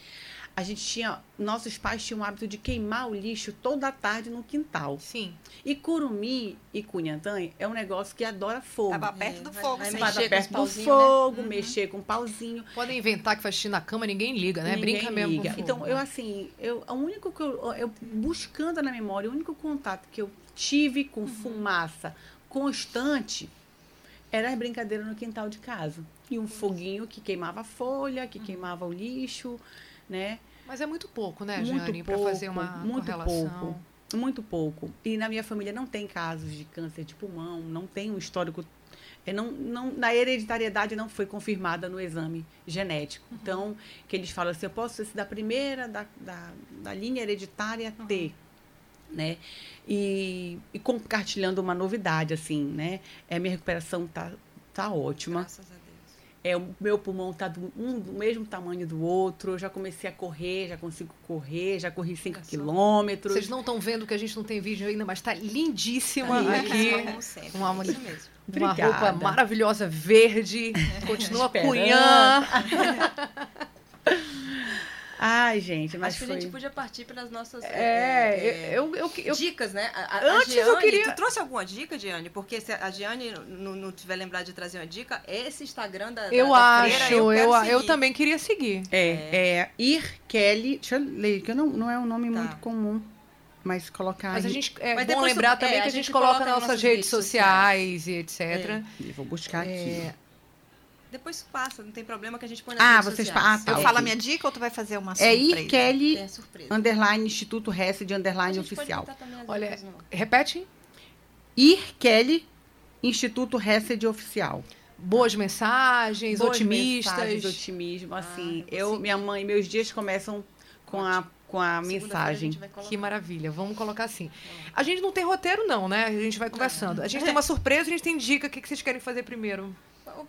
Speaker 3: a gente tinha, nossos pais tinham o hábito de queimar o lixo toda tarde no quintal.
Speaker 1: Sim.
Speaker 3: E Curumi e Cunhantã é um negócio que adora fogo.
Speaker 4: Tava perto é, do fogo,
Speaker 3: vai, vai mexer perto do né? fogo, né? mexer com pauzinho.
Speaker 1: Podem inventar que faz xixi na cama, ninguém liga, né? Ninguém Brinca mesmo. Liga.
Speaker 3: então, eu assim, eu, o único que eu, eu, buscando na memória, o único contato que eu tive com uhum. fumaça constante era as brincadeiras no quintal de casa. E um foguinho que queimava a folha, que uhum. queimava o lixo né?
Speaker 1: Mas é muito pouco, né, Jane, para fazer uma
Speaker 3: muito
Speaker 1: correlação.
Speaker 3: pouco. Muito pouco. E na minha família não tem casos de câncer de pulmão, não tem um histórico. É, não, não, na hereditariedade não foi confirmada no exame genético. Uhum. Então, que eles falam assim, eu posso ser da primeira, da, da, da linha hereditária uhum. T. Né? E, e compartilhando uma novidade, assim, né? É, minha recuperação tá, tá ótima.
Speaker 2: Graças a Deus.
Speaker 3: É, o meu pulmão tá do, um, do mesmo tamanho do outro. Eu já comecei a correr, já consigo correr, já corri 5 quilômetros.
Speaker 1: Vocês não estão vendo que a gente não tem vídeo ainda, mas está lindíssima tá aqui.
Speaker 2: Como sempre, uma,
Speaker 1: isso mesmo. Uma roupa maravilhosa verde. Continua cunhã.
Speaker 3: Ai, gente, mas
Speaker 2: Acho
Speaker 3: foi...
Speaker 2: que a gente podia partir pelas nossas
Speaker 1: é, é, eu, eu, eu,
Speaker 2: dicas, né? A,
Speaker 1: a, antes Giane, eu queria...
Speaker 2: Tu trouxe alguma dica, Diane? Porque se a Diane não, não tiver lembrado de trazer uma dica, esse Instagram da,
Speaker 1: eu
Speaker 2: da,
Speaker 1: acho, freira, eu, eu, eu, também queria seguir.
Speaker 3: É, é, é Ir Kelly, deixa eu ler, que não, não é um nome tá. muito comum. Mas colocar.
Speaker 1: Mas a gente é Mas bom lembrar também é, que a gente, coloca nas nossas redes sociais, sociais e etc. É.
Speaker 3: vou buscar aqui.
Speaker 2: Depois passa, não tem problema que a gente põe nas
Speaker 3: Ah, vocês
Speaker 4: falam.
Speaker 3: Ah,
Speaker 4: tá, Eu falo a minha dica ou tu vai fazer uma
Speaker 3: surpresa? É I Kelly é underline Instituto de underline oficial.
Speaker 1: Olha, repete.
Speaker 3: Ir Kelly Instituto de oficial.
Speaker 1: Boas mensagens,
Speaker 3: Boas
Speaker 1: otimistas.
Speaker 3: Mensagens, otimismo, assim. Ah, eu, minha mãe, meus dias começam com a com a mensagem.
Speaker 1: A que maravilha. Vamos colocar assim. A gente não tem roteiro, não, né? A gente vai conversando. A gente tem uma surpresa, a gente tem dica. O que vocês querem fazer primeiro?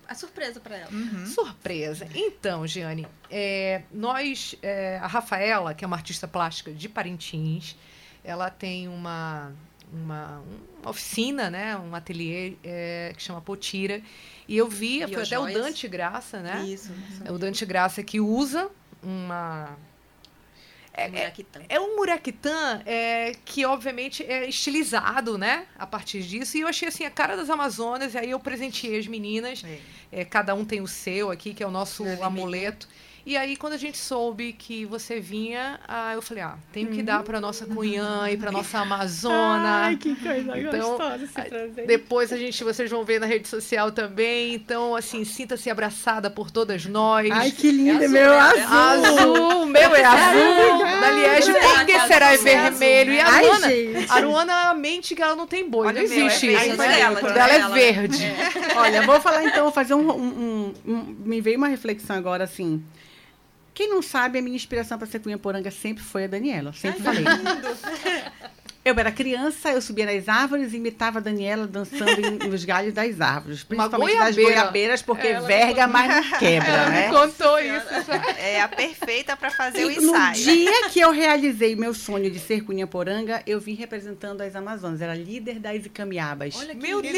Speaker 2: A surpresa para ela.
Speaker 1: Uhum. Surpresa. Então, Giane, é, nós, é, a Rafaela, que é uma artista plástica de Parintins, ela tem uma, uma, uma oficina, né, um ateliê é, que chama Potira. E eu vi, e foi até joias. o Dante Graça, né?
Speaker 2: Isso.
Speaker 1: É o Dante Graça que usa uma
Speaker 2: é, é,
Speaker 1: é, um muraquitã é, que, obviamente, é estilizado, né? A partir disso. E eu achei, assim, a cara das Amazonas. E aí eu presenteei as meninas. É. é cada um tem o seu aqui, que é o nosso amuleto. E aí, quando a gente soube que você vinha, ah, eu falei, ah, tenho que dar para nossa Cunhã e para nossa Amazona.
Speaker 3: Ai, que coisa então, gostosa esse.
Speaker 1: Depois a gente, vocês vão ver na rede social também. Então, assim, sinta-se abraçada por todas nós.
Speaker 3: Ai, que linda, é meu azul.
Speaker 1: Azul, meu é azul. da Liege, por que será é vermelho? E a Aruana, a Aruana mente que ela não tem boi, Olha não existe
Speaker 2: meu, é
Speaker 1: isso.
Speaker 2: Dela,
Speaker 1: dela, dela é verde.
Speaker 3: É. Olha, vou falar então, vou fazer um, um, um, um me veio uma reflexão agora, assim. Quem não sabe, a minha inspiração para ser Cunha Poranga sempre foi a Daniela. Sempre Ai, falei. Eu era criança, eu subia nas árvores e imitava a Daniela dançando em, nos galhos das árvores. Principalmente das goiabeiras, porque Ela verga, mas não quebra, Ela né?
Speaker 1: Me contou isso.
Speaker 4: É a perfeita para fazer e o
Speaker 3: ensaio. No dia que eu realizei meu sonho de ser Cunha Poranga, eu vim representando as Amazonas. Era líder das Icamiabas.
Speaker 1: Olha que Meu Deus!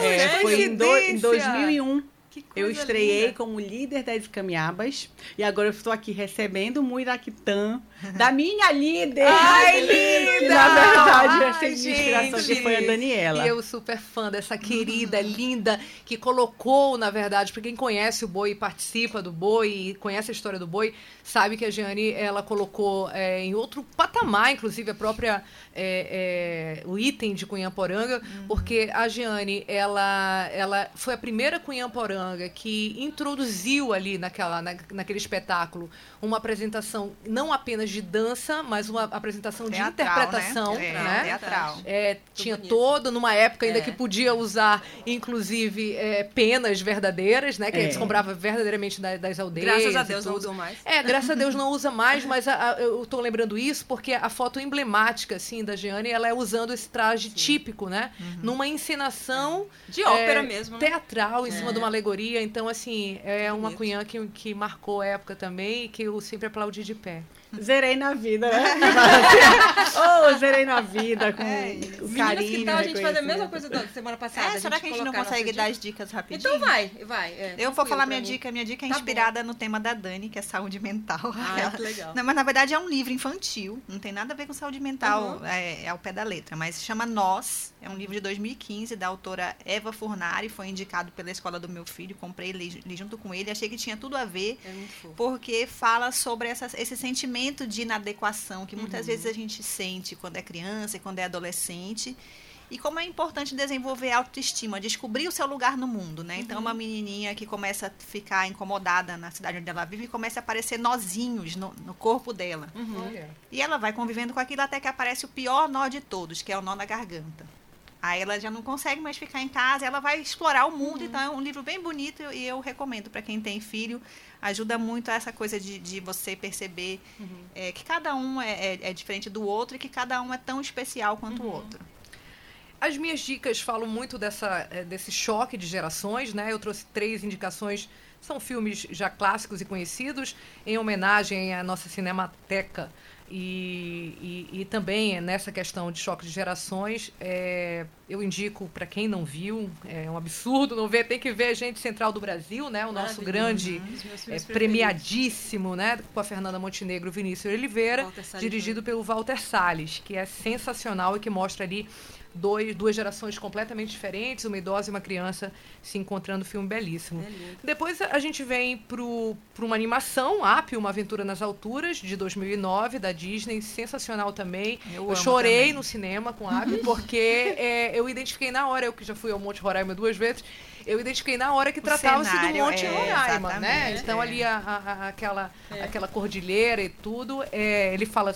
Speaker 3: É, foi em, do, em 2001 eu estreiei linda. como líder das Camiabas e agora eu estou aqui recebendo o Muiraquitã da minha líder.
Speaker 1: Ai, linda!
Speaker 3: na verdade, essa inspiração que foi a Daniela.
Speaker 1: E eu super fã dessa querida, uhum. linda, que colocou, na verdade, para quem conhece o boi e participa do boi e conhece a história do boi, sabe que a Jeane, ela colocou é, em outro patamar, inclusive a própria é, é, o item de Cunhamporanga, uhum. porque a Jeane, ela, ela foi a primeira Cunhamporanga que introduziu ali naquela, na, naquele espetáculo uma apresentação não apenas de dança, mas uma apresentação teatral, de interpretação, né? né?
Speaker 4: Teatral.
Speaker 1: É, tinha bonito. todo, numa época ainda é. que podia usar, inclusive, é, penas verdadeiras, né? Que é. a gente comprava verdadeiramente das, das aldeias.
Speaker 2: Graças a Deus não usam mais.
Speaker 1: É, graças a Deus não usa mais, mas a, a, eu estou lembrando isso porque a foto emblemática, assim, da Giane, ela é usando esse traje Sim. típico, né? Uhum. Numa encenação...
Speaker 2: De ópera é, mesmo,
Speaker 1: né? Teatral, em cima de uma é. alegoria. Então, assim, é uma cunhã que, que marcou a época também e que eu sempre aplaudi de pé.
Speaker 3: Zerei na vida, né? oh, zerei na vida com é, o carinho.
Speaker 2: que tal a gente fazer a mesma coisa da semana passada?
Speaker 4: É, será que a gente não consegue dar as dicas rapidinho?
Speaker 2: Então vai, vai. É,
Speaker 4: eu vou falar minha mim. dica. Minha dica é tá inspirada bom. no tema da Dani, que é saúde mental.
Speaker 2: Ah, que legal.
Speaker 4: Não, mas na verdade é um livro infantil, não tem nada a ver com saúde mental, uhum. é, é ao pé da letra, mas se chama Nós, é um livro de 2015 da autora Eva Furnari, foi indicado pela escola do meu filho, comprei li, li junto com ele, achei que tinha tudo a ver,
Speaker 2: é
Speaker 4: porque fala sobre essa, esse sentimento de inadequação que muitas uhum. vezes a gente sente quando é criança e quando é adolescente. E como é importante desenvolver autoestima, descobrir o seu lugar no mundo, né? Então, uma uhum. menininha que começa a ficar incomodada na cidade onde ela vive e começa a aparecer nozinhos no, no corpo dela.
Speaker 2: Uhum.
Speaker 4: E ela vai convivendo com aquilo até que aparece o pior nó de todos, que é o nó na garganta. Aí ela já não consegue mais ficar em casa, ela vai explorar o mundo. Uhum. Então é um livro bem bonito e eu recomendo para quem tem filho. Ajuda muito essa coisa de, de você perceber uhum. é, que cada um é, é, é, diferente do outro e que cada um é tão especial quanto uhum. o outro.
Speaker 1: As minhas dicas falam muito dessa, eh, desse choque de gerações, né? Eu trouxe três indicações, são filmes já clássicos e conhecidos, em homenagem à nossa cinemateca e, e, e, também nessa questão de choque de gerações, é, eu indico para quem não viu, é um absurdo não ver, tem que ver a Gente Central do Brasil, né? O nosso grande, é, premiadíssimo, né? Com a Fernanda Montenegro Vinícius Oliveira, dirigido pelo Walter Salles, que é sensacional e que mostra ali dois, duas gerações completamente diferentes, uma idosa e uma criança se encontrando, filme belíssimo. É Depois a gente vem para uma animação, App, Uma Aventura nas Alturas, de 2009, da Disney, sensacional também. Eu, eu chorei também. no cinema com App, porque é, eu identifiquei na hora, eu que já fui ao Monte Roraima duas vezes, eu identifiquei na hora que tratava-se do Monte é, Roraima, né? Então ali a, a, aquela, é. aquela cordilheira e tudo, é, ele fala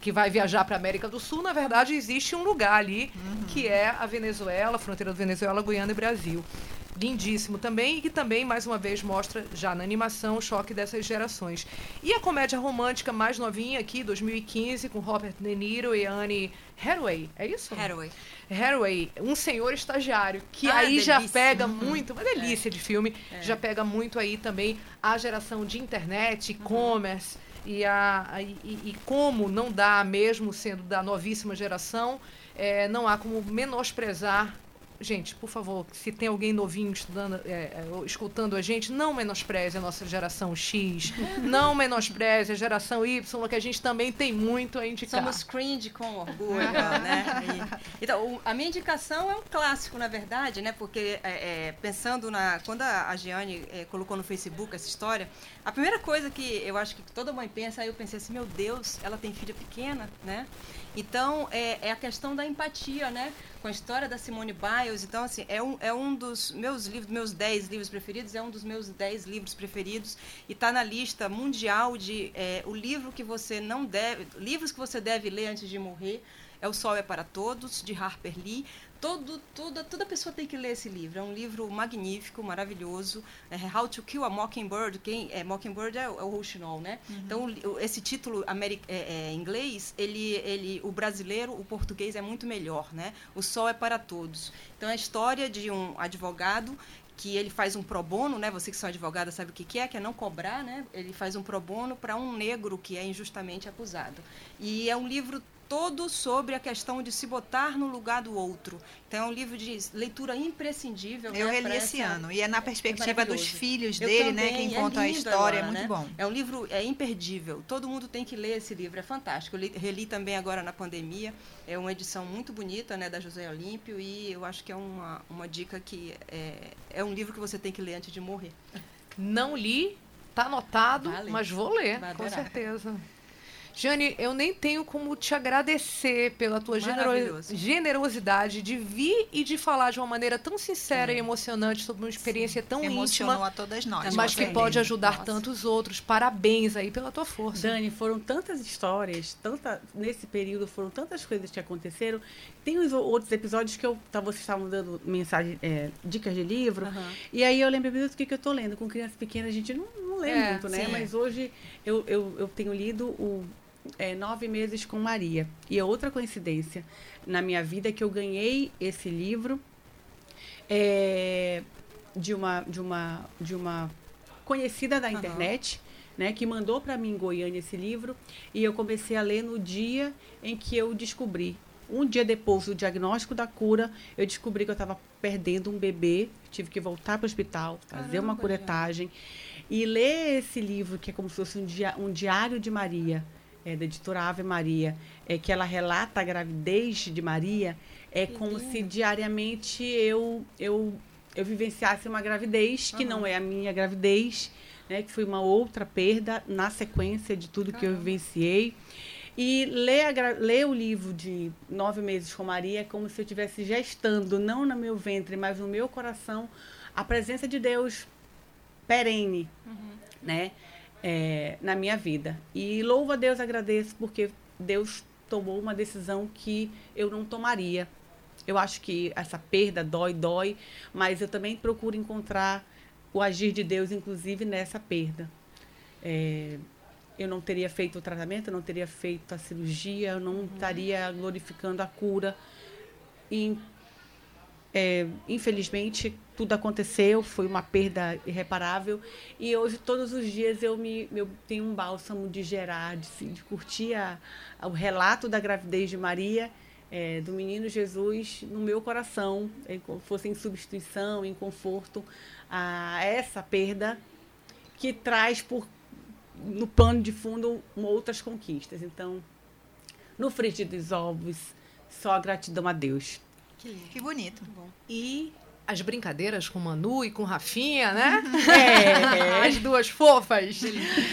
Speaker 1: que vai viajar para a América do Sul, na verdade existe um lugar ali uhum. que é a Venezuela, a fronteira do Venezuela, Guiana e Brasil lindíssimo também e que também mais uma vez mostra já na animação o choque dessas gerações. E a comédia romântica mais novinha aqui, 2015, com Robert De Niro e Anne Hathaway, é isso?
Speaker 2: Hathaway.
Speaker 1: Hathaway, um senhor estagiário, que ah, aí delícia. já pega uhum. muito, uma delícia é. de filme, é. já pega muito aí também a geração de internet, e-commerce, uhum. E, a, e, e, como não dá, mesmo sendo da novíssima geração, é, não há como menosprezar gente, por favor, se tem alguém novinho estudando, é, é, escutando a gente, não menospreze a nossa geração X, não menospreze a geração Y, que a gente também tem muito a indicar.
Speaker 2: Somos cringe com orgulho, né? E, então, o, a minha indicação é um clássico, na verdade, né? Porque é, é pensando na quando a, a Giane é, colocou no Facebook essa história, a primeira coisa que eu acho que toda mãe pensa, aí eu pensei assim, meu Deus, ela tem filha pequena, né? Então, é, é, a questão da empatia, né? Com a história da Simone Biles. Então, assim, é um, é um dos meus livros, meus dez livros preferidos, é um dos meus dez livros preferidos. E está na lista mundial de é, o livro que você não deve. Livros que você deve ler antes de morrer. É O Sol é para Todos, de Harper Lee todo, toda, toda pessoa tem que ler esse livro. É um livro magnífico, maravilhoso. É How to Kill a Mockingbird. Quem, é, Mockingbird é, é o Rouxinol, né? Uhum. Então, esse título é, é, inglês, ele, ele, o brasileiro, o português é muito melhor, né? O Sol é para Todos. Então, é a história de um advogado que ele faz um pro bono, né? Você que são advogada sabe o que, que é, que é não cobrar, né? Ele faz um pro bono para um negro que é injustamente acusado. E é um livro todo sobre a questão de se botar no lugar do outro. Então, é um livro de leitura imprescindível.
Speaker 4: Eu
Speaker 2: né,
Speaker 4: reli esse ano. E é na perspectiva é dos filhos dele, né? Quem é conta a história. Agora, é muito né? bom.
Speaker 2: É um livro é imperdível. Todo mundo tem que ler esse livro. É fantástico. Eu li, reli também agora na pandemia. É uma edição muito bonita, né? Da José Olímpio. E eu acho que é uma, uma dica que é, é um livro que você tem que ler antes de morrer.
Speaker 1: Não li, tá anotado, vale. mas vou ler, com certeza. Jane, eu nem tenho como te agradecer pela tua generosidade de vir e de falar de uma maneira tão sincera Sim. e emocionante sobre uma experiência Sim. tão
Speaker 4: Emocionou
Speaker 1: íntima.
Speaker 4: a todas nós.
Speaker 1: Mas que pode ajudar Nossa. tantos outros. Parabéns aí pela tua força.
Speaker 3: Dani, foram tantas histórias, tanta, nesse período foram tantas coisas que aconteceram. Tem os outros episódios que eu, tá, vocês estavam dando mensagem, é, dicas de livro. Uhum. E aí eu lembro do que, que eu estou lendo. Com criança pequena a gente não, não lê é, muito, né? Sim. Mas hoje eu, eu, eu tenho lido o é, nove meses com Maria. E é outra coincidência na minha vida que eu ganhei esse livro é, de, uma, de, uma, de uma conhecida da internet. Uhum. Né, que mandou para mim em Goiânia esse livro e eu comecei a ler no dia em que eu descobri. Um dia depois do diagnóstico da cura, eu descobri que eu estava perdendo um bebê, tive que voltar para o hospital, fazer Caramba, uma curetagem e ler esse livro que é como se fosse um, dia, um diário de Maria, é, da editora Ave Maria, é que ela relata a gravidez de Maria, é que como lindo. se diariamente eu, eu, eu vivenciasse uma gravidez, que uhum. não é a minha gravidez, né, que foi uma outra perda na sequência de tudo Caramba. que eu vivenciei. E ler, a, ler o livro de Nove Meses com Maria é como se eu estivesse gestando, não no meu ventre, mas no meu coração, a presença de Deus perene, uhum. né? É, na minha vida. E louvo a Deus, agradeço, porque Deus tomou uma decisão que eu não tomaria. Eu acho que essa perda dói, dói, mas eu também procuro encontrar o agir de Deus, inclusive nessa perda. É, eu não teria feito o tratamento, eu não teria feito a cirurgia, eu não uhum. estaria glorificando a cura. E É, infelizmente, tudo aconteceu, foi uma perda irreparável. E hoje, todos os dias, eu, me, eu tenho um bálsamo de gerar, de, de curtir a, a, o relato da gravidez de Maria, é, do menino Jesus, no meu coração, em, fosse em substituição, em conforto, a essa perda que traz por no pano de fundo outras conquistas. Então, no frigir dos ovos, só gratidão a Deus.
Speaker 4: Que, que bonito.
Speaker 1: E as brincadeiras com Manu e com Rafinha, né? É, as duas fofas.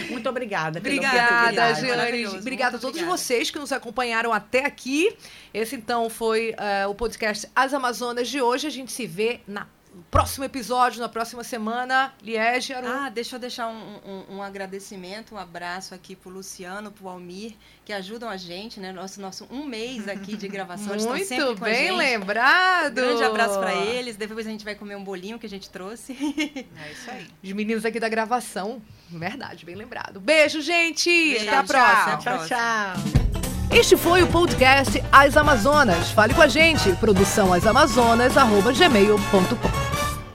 Speaker 3: Muito obrigada.
Speaker 1: Obrigada, Jane. Obrigada a todos obrigada. vocês que nos acompanharam até aqui. Esse, então, foi uh, o podcast As Amazonas de hoje. A gente se vê na próximo episódio, na próxima semana. Liege, Aru.
Speaker 2: Ah, deixa eu deixar um, um, um, agradecimento, um abraço aqui pro Luciano, pro Almir, que ajudam a gente, né? Nosso, nosso um mês aqui de gravação.
Speaker 1: Muito bem lembrado! Um
Speaker 2: grande abraço para eles. Depois a gente vai comer um bolinho que a gente trouxe.
Speaker 4: É isso aí.
Speaker 1: Os meninos aqui da gravação. Verdade, bem lembrado. Beijo, gente!
Speaker 2: Beijo, Até a próxima.
Speaker 3: Tchau, tchau.
Speaker 1: Este foi o podcast As Amazonas. Fale com a gente. Produção asamazonas.gmail.com